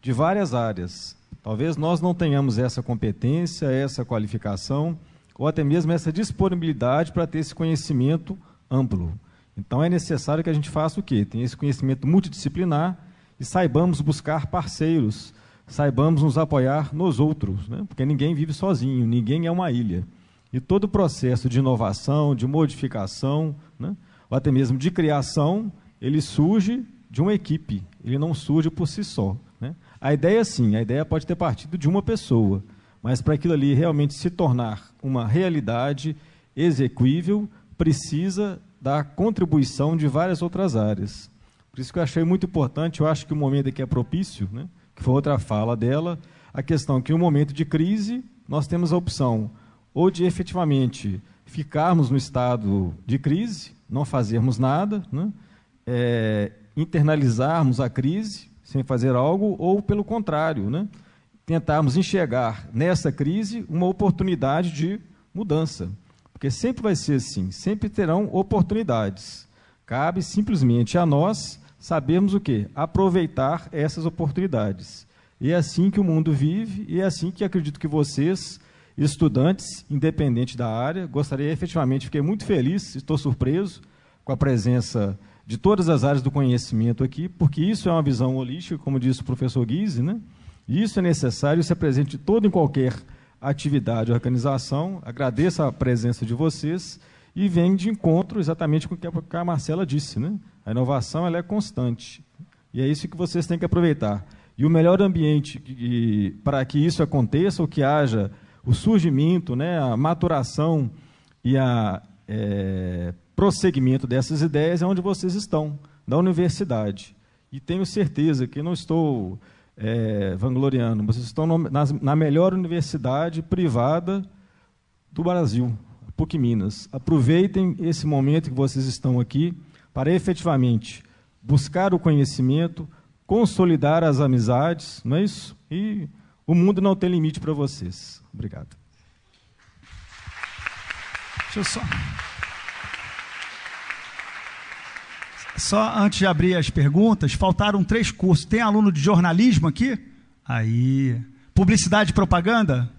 de várias áreas. Talvez nós não tenhamos essa competência, essa qualificação, ou até mesmo essa disponibilidade para ter esse conhecimento amplo. Então é necessário que a gente faça o quê? Tenha esse conhecimento multidisciplinar e saibamos buscar parceiros, saibamos nos apoiar nos outros, né? porque ninguém vive sozinho, ninguém é uma ilha. E todo o processo de inovação, de modificação, né? ou até mesmo de criação, ele surge de uma equipe, ele não surge por si só. Né? A ideia, sim, a ideia pode ter partido de uma pessoa, mas para aquilo ali realmente se tornar uma realidade execuível, precisa da contribuição de várias outras áreas. Por isso que eu achei muito importante, eu acho que o momento aqui é propício, né? que foi outra fala dela, a questão que em um momento de crise nós temos a opção ou de efetivamente ficarmos no estado de crise, não fazermos nada, né? é, internalizarmos a crise sem fazer algo, ou pelo contrário, né? tentarmos enxergar nessa crise uma oportunidade de mudança. Porque sempre vai ser assim, sempre terão oportunidades. Cabe simplesmente a nós sabermos o que? Aproveitar essas oportunidades. E é assim que o mundo vive, e é assim que acredito que vocês, estudantes, independente da área, gostaria efetivamente, fiquei muito feliz, estou surpreso com a presença de todas as áreas do conhecimento aqui, porque isso é uma visão holística, como disse o professor Guise, né? E isso é necessário, é presente todo em qualquer atividade, organização. Agradeço a presença de vocês e vem de encontro exatamente com o que a Marcela disse. Né? A inovação ela é constante e é isso que vocês têm que aproveitar. E o melhor ambiente para que isso aconteça, ou que haja o surgimento, né, a maturação e a é, prosseguimento dessas ideias é onde vocês estão, na universidade. E tenho certeza que não estou é, vangloriando, vocês estão no, na, na, melhor universidade privada do Brasil, PUC Minas. Aproveitem esse momento que vocês estão aqui para efetivamente buscar o conhecimento, consolidar as amizades, não é isso? E o mundo não tem limite para vocês. Obrigado. Deixa eu só. Só antes de abrir as perguntas, faltaram três cursos. Tem aluno de jornalismo aqui? Aí. Publicidade e propaganda?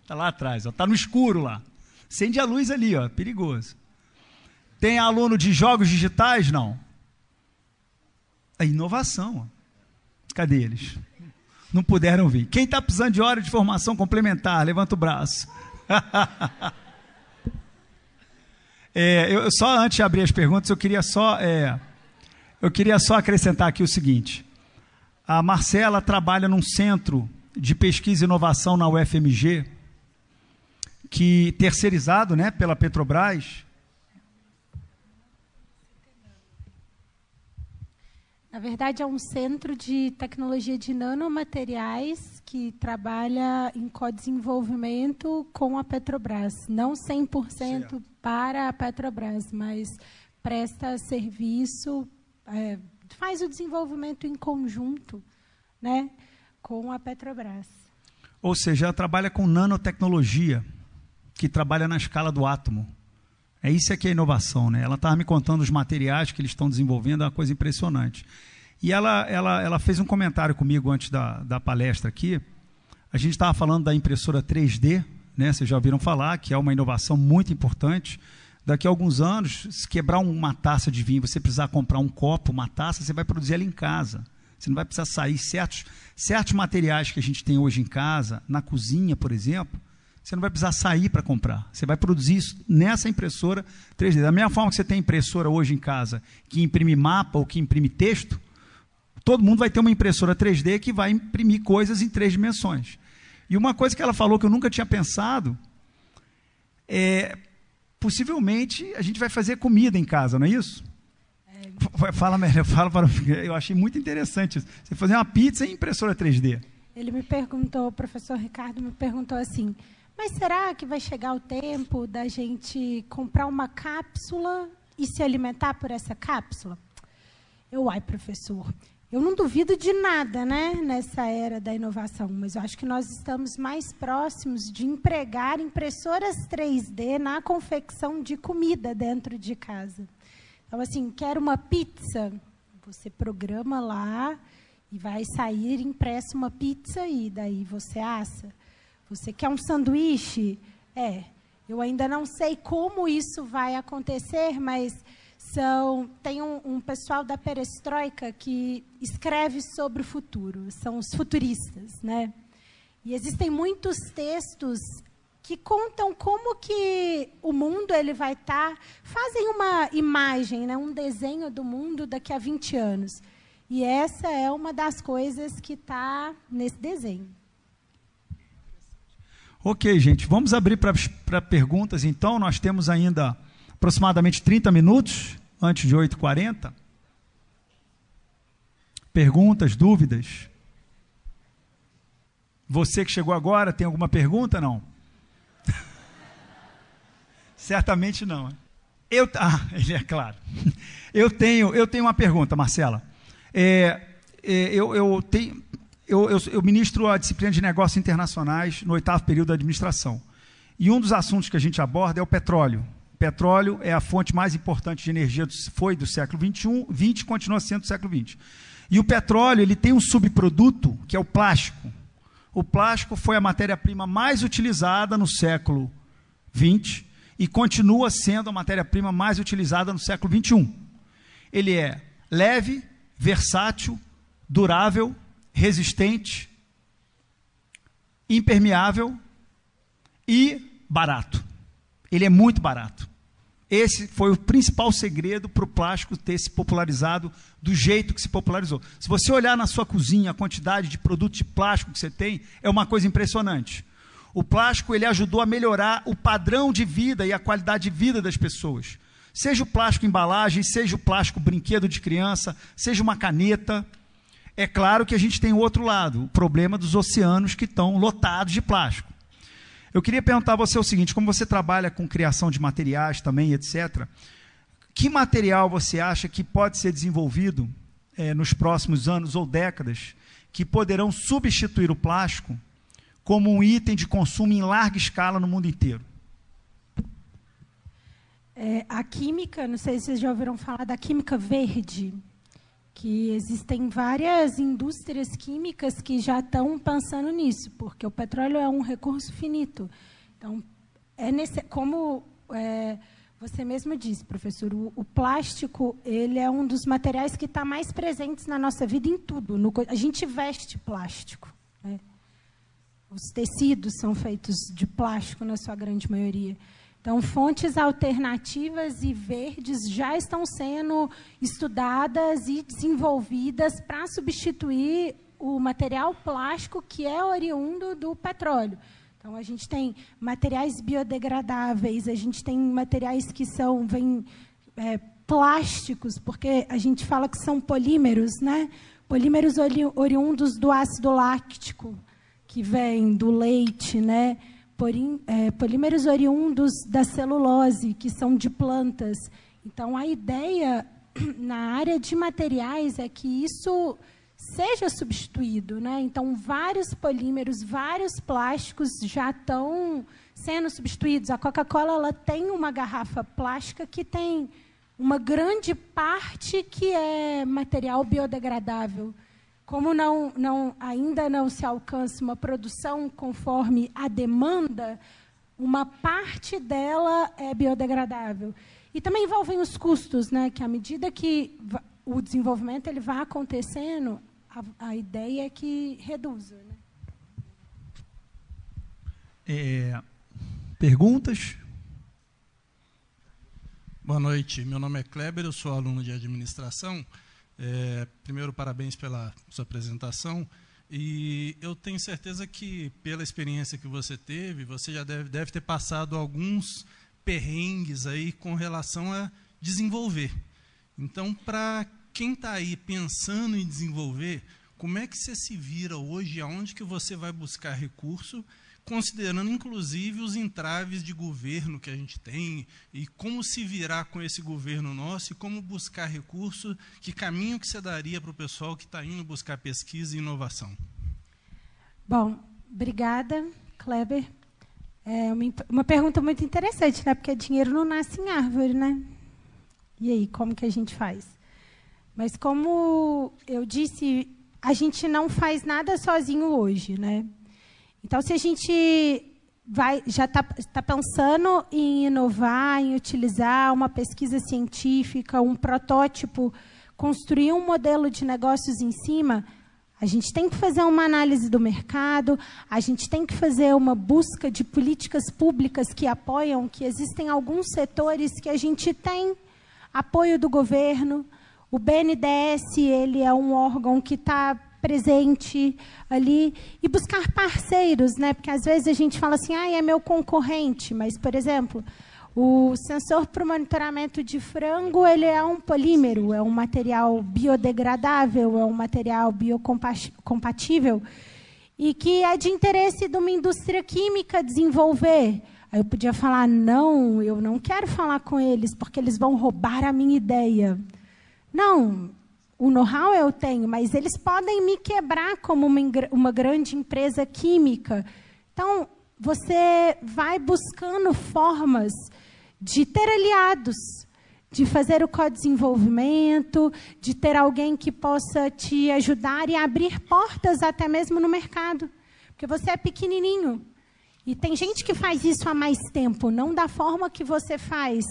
Está lá atrás, está no escuro lá. Acende a luz ali, ó, perigoso. Tem aluno de jogos digitais? Não. É inovação. Cadê eles? Não puderam vir. Quem está precisando de hora de formação complementar? Levanta o braço. É, eu, só antes de abrir as perguntas, eu queria só, é, eu queria só acrescentar aqui o seguinte. A Marcela trabalha num centro de pesquisa e inovação na UFMG, que terceirizado né, pela Petrobras, Na verdade, é um centro de tecnologia de nanomateriais que trabalha em co-desenvolvimento com a Petrobras. Não 100% certo. para a Petrobras, mas presta serviço, é, faz o desenvolvimento em conjunto né, com a Petrobras. Ou seja, ela trabalha com nanotecnologia, que trabalha na escala do átomo. É isso é que é inovação, né? Ela estava me contando os materiais que eles estão desenvolvendo, é uma coisa impressionante. E ela, ela, ela fez um comentário comigo antes da, da palestra aqui. A gente estava falando da impressora 3D, né? Vocês já ouviram falar que é uma inovação muito importante. Daqui a alguns anos, se quebrar uma taça de vinho, você precisar comprar um copo, uma taça, você vai produzir ela em casa. Você não vai precisar sair certos, certos materiais que a gente tem hoje em casa, na cozinha, por exemplo, você não vai precisar sair para comprar. Você vai produzir isso nessa impressora 3D. Da mesma forma que você tem impressora hoje em casa que imprime mapa ou que imprime texto, todo mundo vai ter uma impressora 3D que vai imprimir coisas em três dimensões. E uma coisa que ela falou que eu nunca tinha pensado é possivelmente a gente vai fazer comida em casa, não é isso? É. Fala melhor, fala para eu achei muito interessante isso. Você fazer uma pizza em impressora 3D. Ele me perguntou, o professor Ricardo me perguntou assim: mas será que vai chegar o tempo da gente comprar uma cápsula e se alimentar por essa cápsula? Eu, ai, professor, eu não duvido de nada, né, nessa era da inovação, mas eu acho que nós estamos mais próximos de empregar impressoras 3D na confecção de comida dentro de casa. Então, assim, quer uma pizza? Você programa lá e vai sair impressa uma pizza e daí você assa Você quer um sanduíche? É. Eu ainda não sei como isso vai acontecer, mas são tem um, um pessoal da perestroika que escreve sobre o futuro. São os futuristas, né? E existem muitos textos que contam como que o mundo ele vai estar, tá, fazem uma imagem, né, um desenho do mundo daqui a 20 anos. E essa é uma das coisas que está nesse desenho. Ok, gente, vamos abrir para perguntas. Então, nós temos ainda aproximadamente 30 minutos antes de 8h40. Perguntas, dúvidas? Você que chegou agora, tem alguma pergunta? Não? Certamente não. Eu, ah, ele é claro. Eu tenho, eu tenho uma pergunta, Marcela. É, é, eu, eu, tenho, eu, eu, eu ministro a disciplina de negócios internacionais no oitavo período da administração. E um dos assuntos que a gente aborda é o petróleo. Petróleo é a fonte mais importante de energia, do, foi do século XXI, 20 continua sendo do século XX. E o petróleo ele tem um subproduto que é o plástico. O plástico foi a matéria-prima mais utilizada no século XX e continua sendo a matéria-prima mais utilizada no século XXI. Ele é leve, versátil, durável, resistente, impermeável e barato. Ele é muito barato. Esse foi o principal segredo para o plástico ter se popularizado do jeito que se popularizou. Se você olhar na sua cozinha a quantidade de produtos de plástico que você tem, é uma coisa impressionante. O plástico ele ajudou a melhorar o padrão de vida e a qualidade de vida das pessoas. Seja o plástico embalagem, seja o plástico brinquedo de criança, seja uma caneta. É claro que a gente tem o outro lado, o problema dos oceanos que estão lotados de plástico. Eu queria perguntar a você o seguinte: como você trabalha com criação de materiais também, etc., que material você acha que pode ser desenvolvido é, nos próximos anos ou décadas que poderão substituir o plástico como um item de consumo em larga escala no mundo inteiro? É, a química, não sei se vocês já ouviram falar da química verde que existem várias indústrias químicas que já estão pensando nisso, porque o petróleo é um recurso finito. Então, é nesse, como é, você mesmo disse, professor, o, o, plástico ele é um dos materiais que está mais presentes na nossa vida em tudo. No, a gente veste plástico. Né? Os tecidos são feitos de plástico na sua grande maioria. Então, fontes alternativas e verdes já estão sendo estudadas e desenvolvidas para substituir o material plástico que é oriundo do petróleo. Então, a gente tem materiais biodegradáveis, a gente tem materiais que são vem, é, plásticos, porque a gente fala que são polímeros, né? Polímeros ori oriundos do ácido láctico, que vem do leite, né? É, polímeros oriundos da celulose, que são de plantas. Então, a ideia na área de materiais é que isso seja substituído. Né? Então, vários polímeros, vários plásticos já estão sendo substituídos. A Coca-Cola tem uma garrafa plástica que tem uma grande parte que é material biodegradável. Como não, não, ainda não se alcança uma produção conforme a demanda, uma parte dela é biodegradável. E também envolvem os custos, né? que à medida que o desenvolvimento ele vai acontecendo, a, a ideia é que reduza. Né? É, perguntas? Boa noite, meu nome é Kleber, eu sou aluno de administração. É, primeiro, parabéns pela sua apresentação. E eu tenho certeza que, pela experiência que você teve, você já deve, deve ter passado alguns perrengues aí com relação a desenvolver. Então, para quem está aí pensando em desenvolver, como é que você se vira hoje? Aonde que você vai buscar recurso considerando inclusive os entraves de governo que a gente tem e como se virar com esse governo nosso e como buscar recurso, que caminho que você daria para o pessoal que está indo buscar pesquisa e inovação? Bom, obrigada, Kleber. É uma, uma pergunta muito interessante, né? Porque dinheiro não nasce em árvore, né? E aí, como que a gente faz? Mas como eu disse, a gente não faz nada sozinho hoje, né? Então, se a gente vai, já está tá pensando em inovar, em utilizar uma pesquisa científica, um protótipo, construir um modelo de negócios em cima, a gente tem que fazer uma análise do mercado, a gente tem que fazer uma busca de políticas públicas que apoiam, que existem alguns setores que a gente tem apoio do governo. O BNDES ele é um órgão que está presente ali e buscar parceiros, né? Porque às vezes a gente fala assim, ah, é meu concorrente, mas por exemplo, o sensor para o monitoramento de frango ele é um polímero, é um material biodegradável, é um material biocompatível e que é de interesse de uma indústria química desenvolver. Aí eu podia falar, não, eu não quero falar com eles, porque eles vão roubar a minha ideia. Não, o know-how eu tenho, mas eles podem me quebrar como uma, uma grande empresa química. Então, você vai buscando formas de ter aliados, de fazer o co-desenvolvimento, de ter alguém que possa te ajudar e abrir portas até mesmo no mercado. Porque você é pequenininho. E tem gente que faz isso há mais tempo, não da forma que você faz.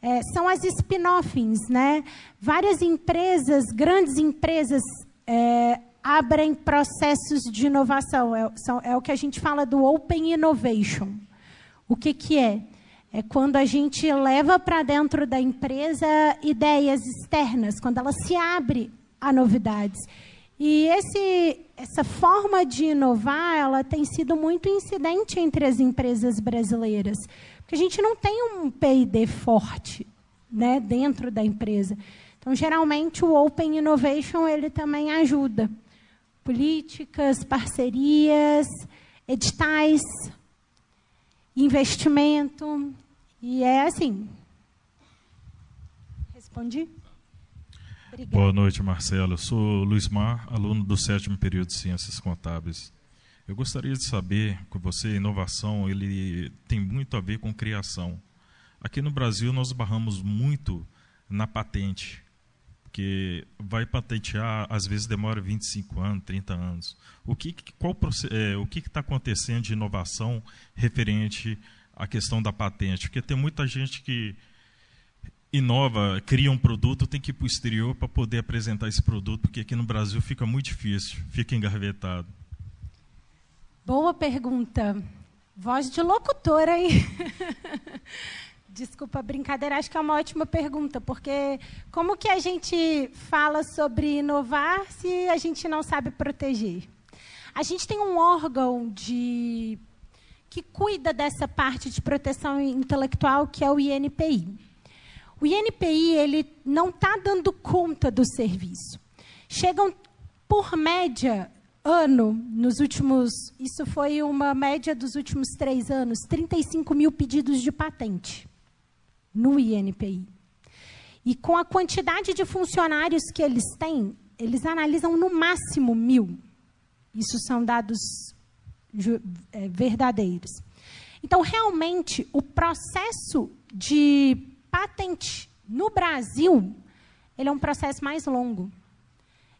É, são as spin-offs, né? Várias empresas, grandes empresas, é, abrem processos de inovação. É, são, é, o que a gente fala do Open Innovation. O que, que é? É quando a gente leva para dentro da empresa ideias externas, quando ela se abre a novidades. E esse, essa forma de inovar, ela tem sido muito incidente entre as empresas brasileiras, porque a gente não tem um P&D forte, né, dentro da empresa. Então, geralmente o Open Innovation ele também ajuda políticas, parcerias, editais, investimento. E é assim. Respondi? Obrigada. Boa noite, Marcelo. Eu sou Luiz Mar, aluno do sétimo período de Ciências Contábeis. Eu gostaria de saber com você, inovação, ele tem muito a ver com criação. Aqui no Brasil, nós barramos muito na patente, porque vai patentear, às vezes demora 25 anos, 30 anos. O que qual é, o que está acontecendo de inovação referente à questão da patente? Porque tem muita gente que inova, cria um produto, tem que ir para o exterior para poder apresentar esse produto, porque aqui no Brasil fica muito difícil, fica engarvetado. Boa pergunta. Voz de locutora aí. Desculpa a brincadeira, acho que é uma ótima pergunta, porque como que a gente fala sobre inovar se a gente não sabe proteger? A gente tem um órgão de que cuida dessa parte de proteção intelectual, que é o INPI. O INPI ele não está dando conta do serviço. Chegam, por média, ano, nos últimos. Isso foi uma média dos últimos três anos 35 mil pedidos de patente no INPI. E com a quantidade de funcionários que eles têm, eles analisam no máximo mil. Isso são dados é, verdadeiros. Então, realmente, o processo de patente no Brasil, ele é um processo mais longo.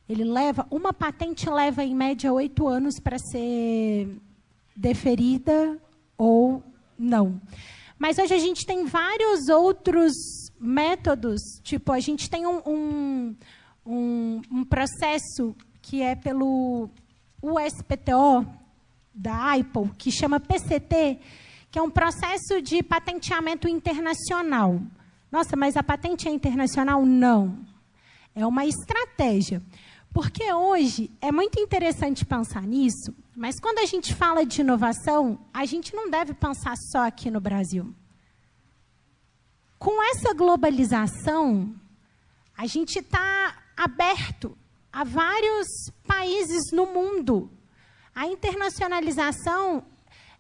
Ele leva, uma patente leva em média oito anos para ser deferida ou não. Mas hoje a gente tem vários outros métodos, tipo, a gente tem um, um, um, um processo que é pelo USPTO da Apple, que chama PCT, que é um processo de patenteamento internacional. Nossa, mas a patente é internacional? Não. É uma estratégia. Porque hoje é muito interessante pensar nisso, mas quando a gente fala de inovação, a gente não deve pensar só aqui no Brasil. Com essa globalização, a gente está aberto a vários países no mundo. A internacionalização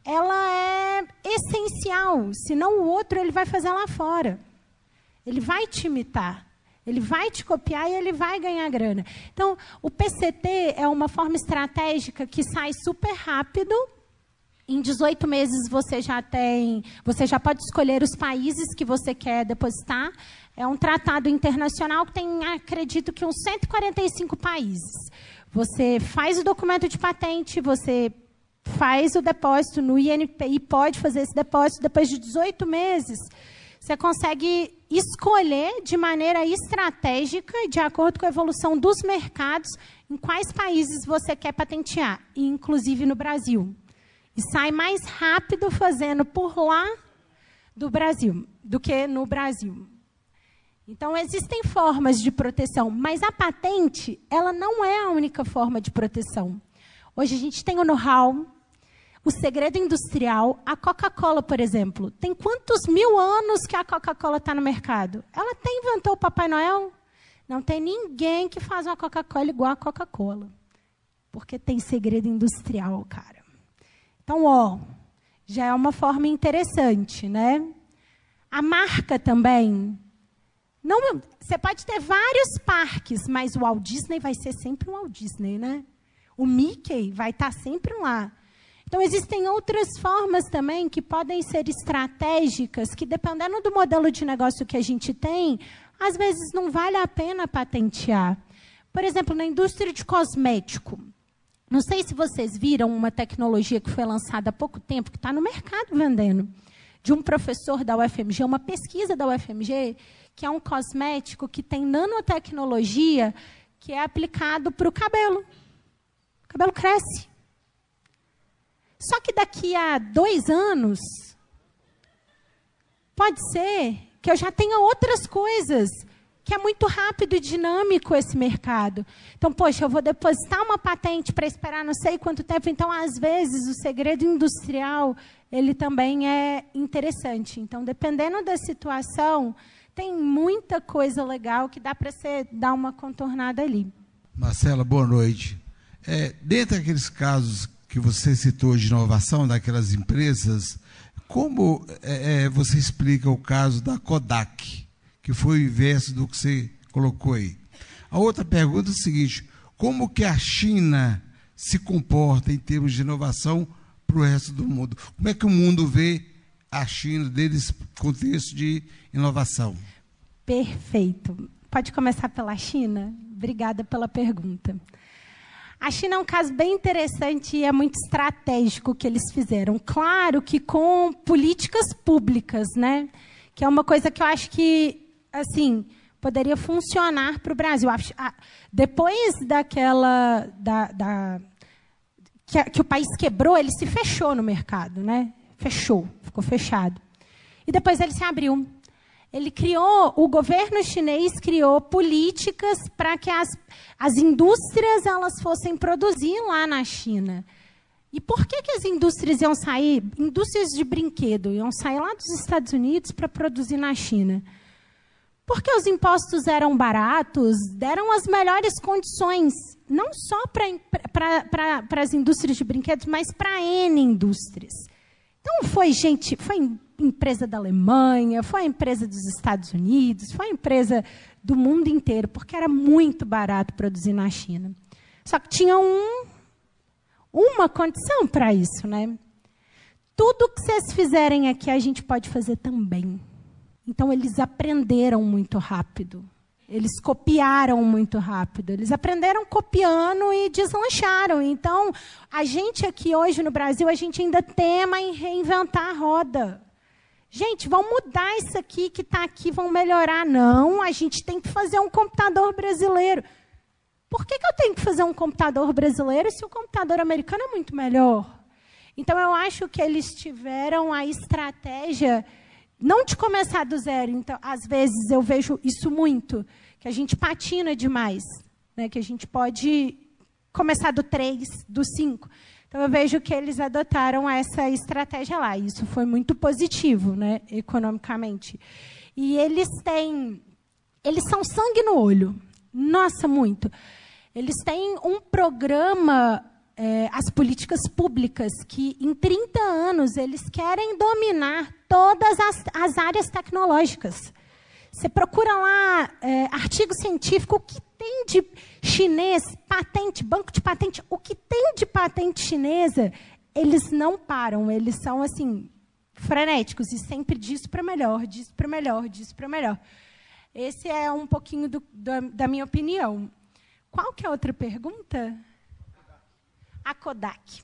ela é essencial, senão o outro ele vai fazer lá fora. Ele vai te imitar. Ele vai te copiar e ele vai ganhar grana. Então, o PCT é uma forma estratégica que sai super rápido. Em 18 meses você já tem, você já pode escolher os países que você quer depositar. É um tratado internacional que tem, acredito que uns 145 países. Você faz o documento de patente, você faz o depósito no INPI, pode fazer esse depósito depois de 18 meses. Você consegue escolher de maneira estratégica, de acordo com a evolução dos mercados, em quais países você quer patentear, inclusive no Brasil. E sai mais rápido fazendo por lá do Brasil do que no Brasil. Então existem formas de proteção, mas a patente, ela não é a única forma de proteção. Hoje a gente tem o know-how, o segredo industrial. A Coca-Cola, por exemplo, tem quantos mil anos que a Coca-Cola está no mercado? Ela até inventou o Papai Noel. Não tem ninguém que faz uma Coca-Cola igual a Coca-Cola. Porque tem segredo industrial, cara. Então, ó, já é uma forma interessante, né? A marca também. Não, você pode ter vários parques, mas o Walt Disney vai ser sempre um Walt Disney, né? O Mickey vai estar tá sempre lá. Então, existem outras formas também que podem ser estratégicas, que dependendo do modelo de negócio que a gente tem, às vezes não vale a pena patentear. Por exemplo, na indústria de cosmético. Não sei se vocês viram uma tecnologia que foi lançada há pouco tempo, que está no mercado vendendo, de um professor da UFMG, uma pesquisa da UFMG, que é um cosmético que tem nanotecnologia que é aplicado para o cabelo. O cabelo cresce. Só que daqui a dois anos, pode ser que eu já tenha outras coisas, que é muito rápido e dinâmico esse mercado. Então, poxa, eu vou depositar uma patente para esperar não sei quanto tempo. Então, às vezes, o segredo industrial ele também é interessante. Então, dependendo da situação, tem muita coisa legal que dá para você dar uma contornada ali. Marcela, boa noite. É, dentre aqueles casos que você citou de inovação daquelas empresas, como é, é, você explica o caso da Kodak, que foi o inverso do que você colocou aí? A outra pergunta é a seguinte: como que a China se comporta em termos de inovação para o resto do mundo? Como é que o mundo vê a China nesse contexto de inovação? Perfeito. Pode começar pela China? Obrigada pela pergunta. A China é um caso bem interessante e é muito estratégico que eles fizeram. Claro que com políticas públicas, né? Que é uma coisa que eu acho que, assim, poderia funcionar para o Brasil. Depois daquela. Da, da que, que, o país quebrou, ele se fechou no mercado, né? Fechou, ficou fechado. E depois ele se abriu. Ele criou, o governo chinês criou políticas para que as, as indústrias elas fossem produzir lá na China. E por que, que as indústrias iam sair, indústrias de brinquedo, iam sair lá dos Estados Unidos para produzir na China? Porque os impostos eram baratos, deram as melhores condições, não só para as indústrias de brinquedos, mas para N indústrias. Então foi gente, foi empresa da Alemanha, foi a empresa dos Estados Unidos, foi a empresa do mundo inteiro, porque era muito barato produzir na China. Só que tinha um, uma condição para isso, né? Tudo que vocês fizerem aqui, a gente pode fazer também. Então, eles aprenderam muito rápido. Eles copiaram muito rápido. Eles aprenderam copiando e deslancharam. Então, a gente aqui hoje no Brasil, a gente ainda tema em reinventar a roda. Gente, vão mudar isso aqui que está aqui, vão melhorar. Não, a gente tem que fazer um computador brasileiro. Por que, que eu tenho que fazer um computador brasileiro se o computador americano é muito melhor? Então, eu acho que eles tiveram a estratégia não de começar do zero. Então, às vezes, eu vejo isso muito, que a gente patina demais, né? que a gente pode começar do 3, do 5. Então, eu vejo que eles adotaram essa estratégia lá. Isso foi muito positivo, né, economicamente. E eles têm. Eles são sangue no olho. Nossa, muito. Eles têm um programa, é, as políticas públicas, que em 30 anos eles querem dominar todas as, as áreas tecnológicas. Você procura lá é, artigo científico, o que tem de chinês, patente, banco de patente, o que tem de patente chinesa, eles não param, eles são assim frenéticos e sempre disso para melhor, disso para melhor, disso para melhor. Esse é um pouquinho do, da, da minha opinião. Qual que é a outra pergunta? A Kodak.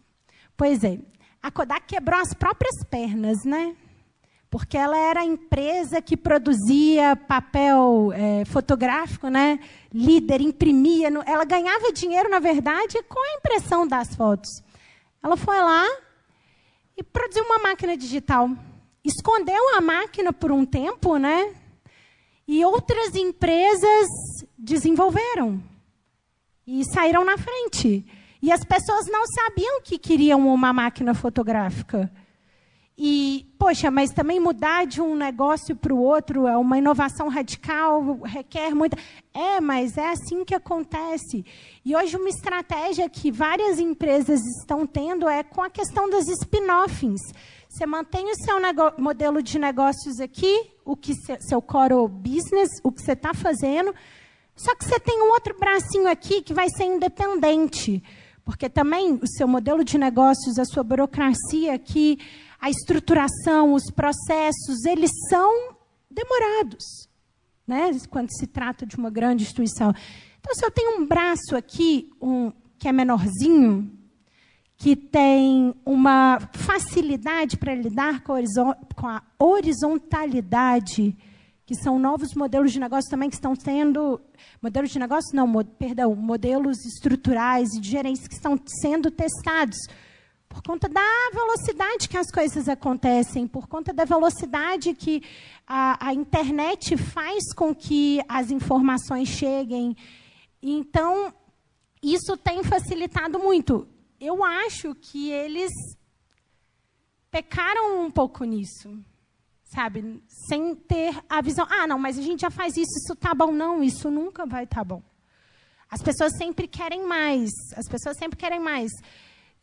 Pois é, a Kodak quebrou as próprias pernas, né? Porque ela era a empresa que produzia papel é, fotográfico, né? Líder, imprimia. No, ela ganhava dinheiro, na verdade, com a impressão das fotos. Ela foi lá e produziu uma máquina digital. Escondeu a máquina por um tempo, né? E outras empresas desenvolveram e saíram na frente. E as pessoas não sabiam que queriam uma máquina fotográfica. E, poxa, mas também mudar de um negócio para o outro é uma inovação radical, requer muita. É, mas é assim que acontece. E hoje, uma estratégia que várias empresas estão tendo é com a questão das spin-offs. Você mantém o seu modelo de negócios aqui, o que seu core business, o que você está fazendo, só que você tem um outro bracinho aqui que vai ser independente. Porque também o seu modelo de negócios, a sua burocracia aqui, a estruturação, os processos, eles são demorados, né? quando se trata de uma grande instituição. Então, se eu tenho um braço aqui, um, que é menorzinho, que tem uma facilidade para lidar com a, com a horizontalidade, que são novos modelos de negócio também que estão sendo modelos de negócio não, mo, perdão, modelos estruturais e de gerência que estão sendo testados por conta da velocidade que as coisas acontecem, por conta da velocidade que a, a internet faz com que as informações cheguem. Então, isso tem facilitado muito. Eu acho que eles pecaram um pouco nisso sabe? Sem ter a visão, ah, não, mas a gente já faz isso, isso tá bom. Não, isso nunca vai estar tá bom. As pessoas sempre querem mais, as pessoas sempre querem mais.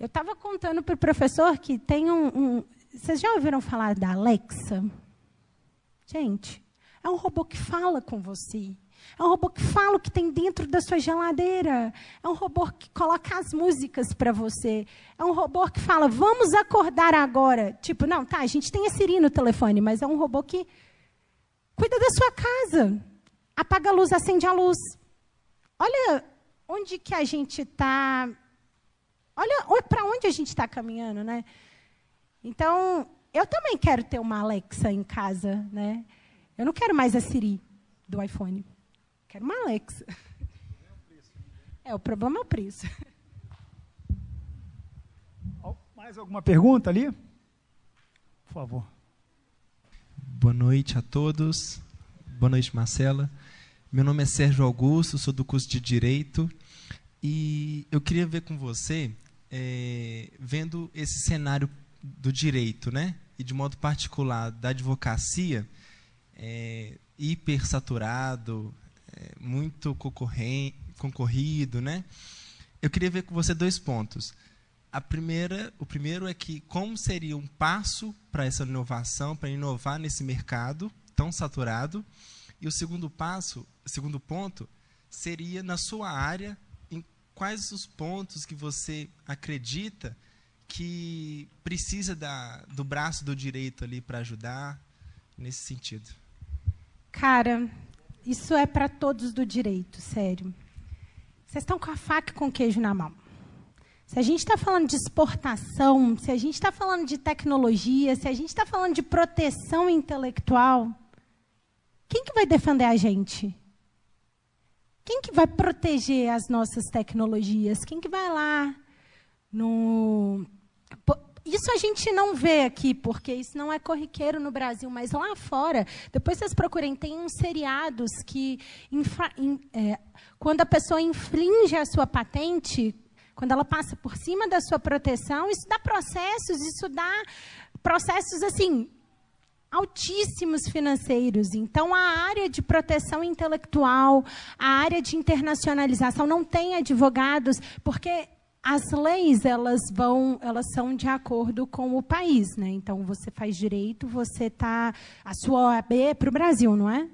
Eu estava contando para o professor que tem um, um. Vocês já ouviram falar da Alexa? Gente, é um robô que fala com você. É um robô que fala o que tem dentro da sua geladeira. É um robô que coloca as músicas para você. É um robô que fala, vamos acordar agora. Tipo, não, tá, a gente tem a Siri no telefone, mas é um robô que cuida da sua casa. Apaga a luz, acende a luz. Olha onde que a gente está. Olha para onde a gente está caminhando, né? Então, eu também quero ter uma Alexa em casa, né? Eu não quero mais a Siri do iPhone. Quero uma Alexa. É, o problema é o preço. Mais alguma pergunta ali? Por favor. Boa noite a todos. Boa noite, Marcela. Meu nome é Sérgio Augusto, sou do curso de Direito. E eu queria ver com você, é, vendo esse cenário do direito, né? E de modo particular da advocacia, é, hipersaturado, é, muito concorrido, né? Eu queria ver com você dois pontos. A primeira, o primeiro é que como seria um passo para essa inovação, para inovar nesse mercado tão saturado, e o segundo passo, segundo ponto, seria na sua área, quais os pontos que você acredita que precisa da, do braço do direito ali para ajudar nesse sentido. Cara, isso é para todos do direito, sério. Vocês estão com a faca e com o queijo na mão. Se a gente está falando de exportação, se a gente está falando de tecnologia, se a gente está falando de proteção intelectual, quem que vai defender a gente? Quem que vai proteger as nossas tecnologias? Quem que vai lá no isso a gente não vê aqui, porque isso não é corriqueiro no Brasil, mas lá fora, depois vocês procurem, tem uns seriados que, in, é, quando a pessoa infringe a sua patente, quando ela passa por cima da sua proteção, isso dá processos, isso dá processos assim altíssimos financeiros. Então, a área de proteção intelectual, a área de internacionalização não tem advogados, porque as leis elas vão, elas são de acordo com o país, né? Então você faz direito, você tá a sua OAB é para o Brasil, não é?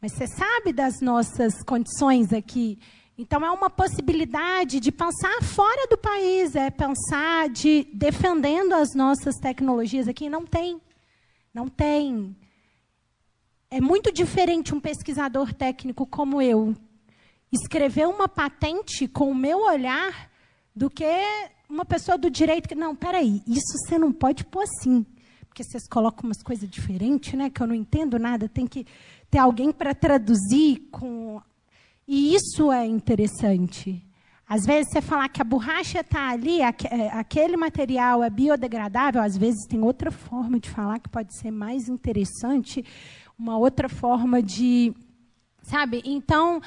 Mas você sabe das nossas condições aqui. Então é uma possibilidade de pensar fora do país, é pensar de defendendo as nossas tecnologias aqui. Não tem, não tem. É muito diferente um pesquisador técnico como eu escrever uma patente com o meu olhar do que uma pessoa do direito que, não, peraí, isso você não pode pôr assim. Porque vocês colocam umas coisas diferentes, né? Que eu não entendo nada, tem que ter alguém para traduzir com. E isso é interessante. Às vezes você falar que a borracha está ali, é, aquele material é biodegradável, às vezes tem outra forma de falar que pode ser mais interessante, uma outra forma de. Sabe? Então,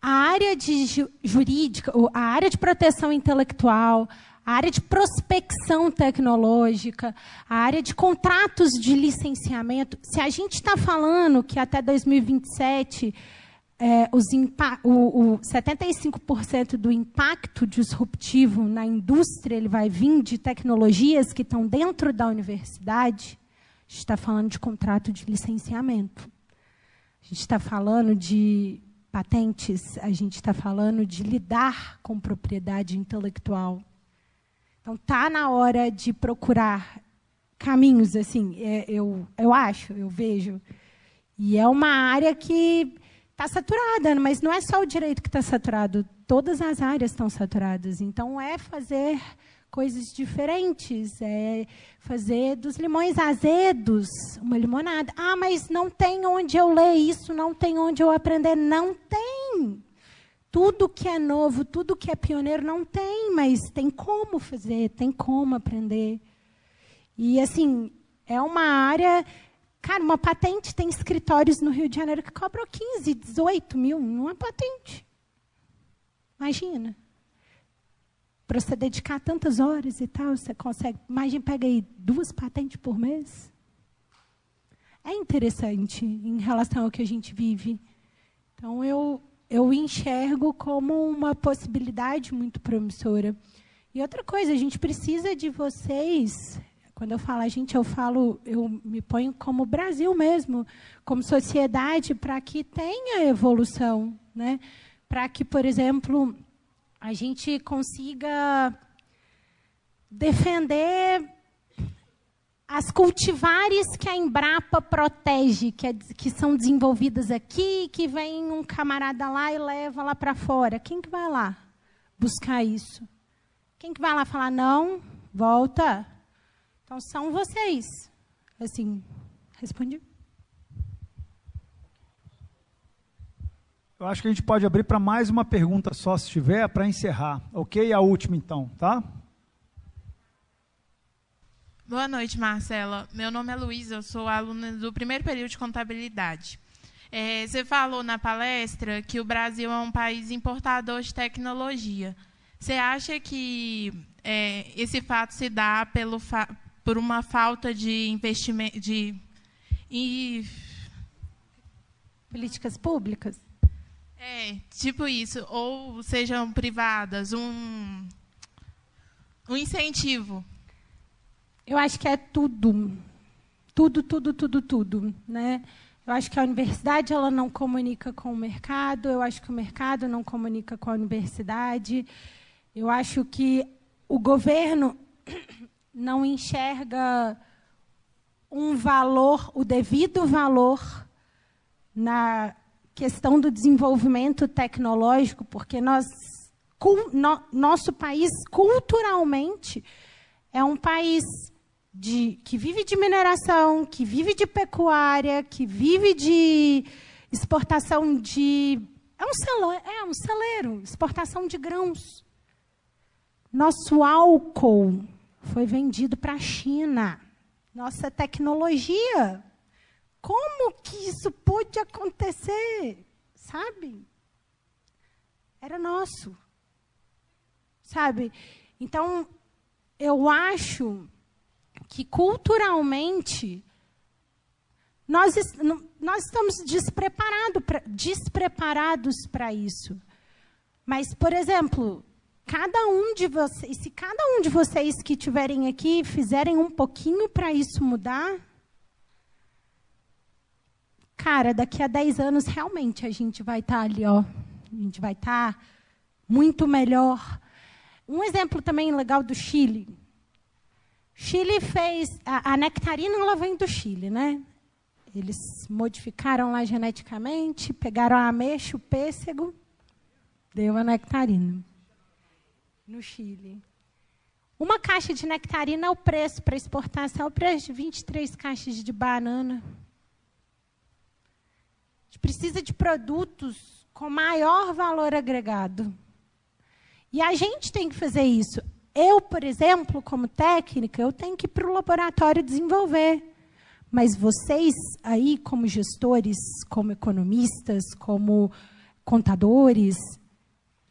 a área de jurídica, a área de proteção intelectual, a área de prospecção tecnológica, a área de contratos de licenciamento. Se a gente está falando que até 2027 é, os o, o 75% do impacto disruptivo na indústria ele vai vir de tecnologias que estão dentro da universidade, a gente está falando de contrato de licenciamento. A gente está falando de patentes, a gente está falando de lidar com propriedade intelectual. Então, está na hora de procurar caminhos, assim, é, eu, eu acho, eu vejo. E é uma área que está saturada, mas não é só o direito que está saturado, todas as áreas estão saturadas. Então, é fazer coisas diferentes, é fazer dos limões azedos uma limonada. Ah, mas não tem onde eu ler isso, não tem onde eu aprender. Não tem. Tudo que é novo, tudo que é pioneiro, não tem, mas tem como fazer, tem como aprender. E, assim, é uma área. Cara, uma patente tem escritórios no Rio de Janeiro que cobram 15, 18 mil numa patente. Imagina para você dedicar tantas horas e tal, você consegue. Imagina, pega aí duas patentes por mês. É interessante em relação ao que a gente vive. Então, eu, eu enxergo como uma possibilidade muito promissora. E outra coisa, a gente precisa de vocês. Quando eu falo a gente, eu falo, eu me ponho como Brasil mesmo, como sociedade, para que tenha evolução, né? Para que, por exemplo, a gente consiga defender as cultivares que a Embrapa protege, que, é, que são desenvolvidas aqui, que vem um camarada lá e leva lá para fora. Quem que vai lá buscar isso? Quem que vai lá falar não? Volta. Então são vocês. Assim, respondi. Eu acho que a gente pode abrir para mais uma pergunta só, se tiver, para encerrar. Ok? A última, então, tá? Boa noite, Marcela. Meu nome é Luísa, eu sou aluna do primeiro período de contabilidade. É, você falou na palestra que o Brasil é um país importador de tecnologia. Você acha que é, esse fato se dá pelo fa por uma falta de investimento de e... políticas públicas? É, tipo isso. Ou sejam privadas, um, um incentivo. Eu acho que é tudo. Tudo, tudo, tudo, tudo. Né? Eu acho que a universidade ela não comunica com o mercado, eu acho que o mercado não comunica com a universidade. Eu acho que o governo não enxerga um valor, o devido valor na questão do desenvolvimento tecnológico, porque nós, no, nosso país, culturalmente, é um país de, que vive de mineração, que vive de pecuária, que vive de exportação de. É um é um celeiro exportação de grãos. Nosso álcool foi vendido para a China. Nossa tecnologia como que isso pôde acontecer? Sabe? Era nosso. Sabe? Então, eu acho que culturalmente nós, nós estamos despreparados pra, despreparados para isso. Mas, por exemplo, cada um de vocês, se cada um de vocês que estiverem aqui fizerem um pouquinho para isso mudar, cara, daqui a 10 anos realmente a gente vai estar tá ali, ó. A gente vai estar tá muito melhor. Um exemplo também legal do Chile. Chile fez a, a nectarina, ela vem do Chile, né? Eles modificaram lá geneticamente, pegaram a ameixa, o pêssego, deu a nectarina no Chile. Uma caixa de nectarina é o preço para exportação, o preço de 23 caixas de banana. A gente precisa de produtos com maior valor agregado. E a gente tem que fazer isso. Eu, por exemplo, como técnica, eu tenho que ir para o laboratório desenvolver. Mas vocês aí, como gestores, como economistas, como contadores,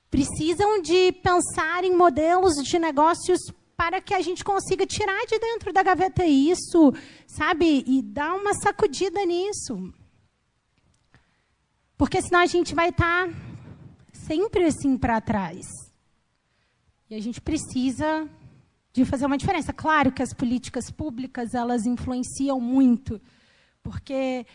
precisam de pensar em modelos de negócios para que a gente consiga tirar de dentro da gaveta isso, sabe? E dar uma sacudida nisso. Porque senão a gente vai estar sempre assim para trás. E a gente precisa de fazer uma diferença. Claro que as políticas públicas elas influenciam muito, porque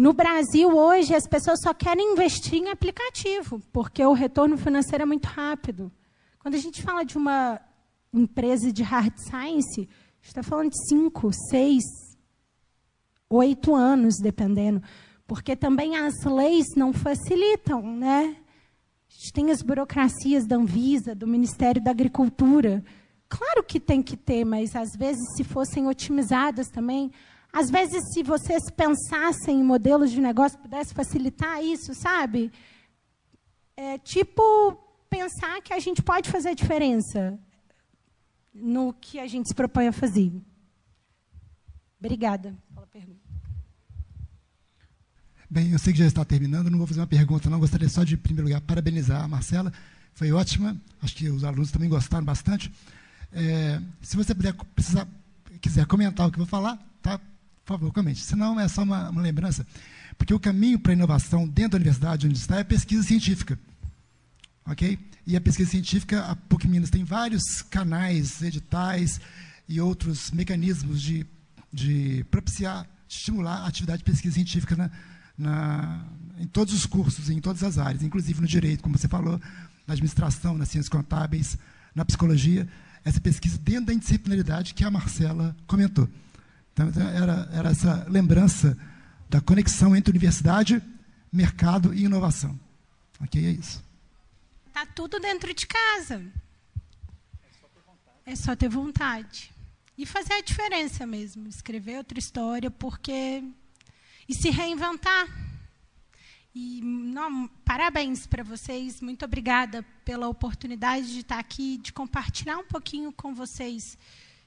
no Brasil hoje as pessoas só querem investir em aplicativo, porque o retorno financeiro é muito rápido. Quando a gente fala de uma empresa de hard science, está falando de cinco, seis, oito anos, dependendo, porque também as leis não facilitam, né? A gente tem as burocracias da Anvisa, do Ministério da Agricultura. Claro que tem que ter, mas às vezes, se fossem otimizadas também, às vezes, se vocês pensassem em modelos de negócio pudesse facilitar isso, sabe? É tipo pensar que a gente pode fazer a diferença no que a gente se propõe a fazer. Obrigada pela pergunta. Bem, eu sei que já está terminando, não vou fazer uma pergunta, não. Gostaria só de, em primeiro lugar, parabenizar a Marcela. Foi ótima. Acho que os alunos também gostaram bastante. É, se você puder, precisar, quiser comentar o que eu vou falar, tá? Favor, comente. Senão é só uma, uma lembrança. Porque o caminho para a inovação dentro da universidade onde está é pesquisa científica. Ok? E a pesquisa científica, a PUC Minas tem vários canais, editais e outros mecanismos de, de propiciar, estimular a atividade de pesquisa científica na, na, em todos os cursos, em todas as áreas, inclusive no direito, como você falou, na administração, nas ciências contábeis, na psicologia essa pesquisa dentro da interdisciplinaridade que a Marcela comentou. Então, era, era essa lembrança da conexão entre universidade, mercado e inovação. Ok? É isso. Está tudo dentro de casa. É só ter vontade. E fazer a diferença mesmo. Escrever outra história, porque. E se reinventar. E não, parabéns para vocês, muito obrigada pela oportunidade de estar aqui, de compartilhar um pouquinho com vocês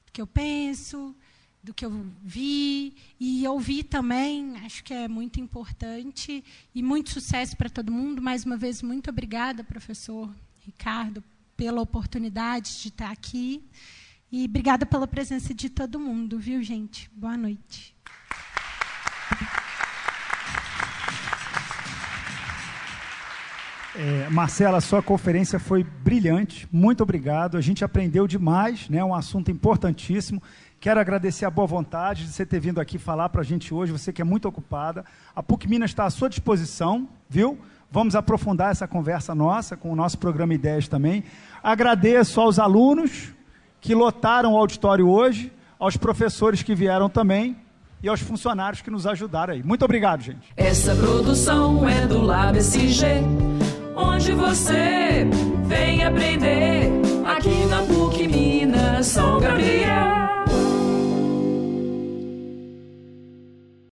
do que eu penso, do que eu vi e ouvir também, acho que é muito importante e muito sucesso para todo mundo. Mais uma vez, muito obrigada, professor Ricardo, pela oportunidade de estar aqui e obrigada pela presença de todo mundo, viu, gente? Boa noite. É, Marcela, sua conferência foi brilhante, muito obrigado. A gente aprendeu demais, né? um assunto importantíssimo. Quero agradecer a boa vontade de você ter vindo aqui falar para a gente hoje, você que é muito ocupada. A PUC Minas está à sua disposição, viu? Vamos aprofundar essa conversa nossa com o nosso programa Ideias também. Agradeço aos alunos que lotaram o auditório hoje, aos professores que vieram também e aos funcionários que nos ajudaram aí. Muito obrigado, gente. Essa produção é do Lab SG, onde você vem aprender aqui na PUC Minas São Gabriel.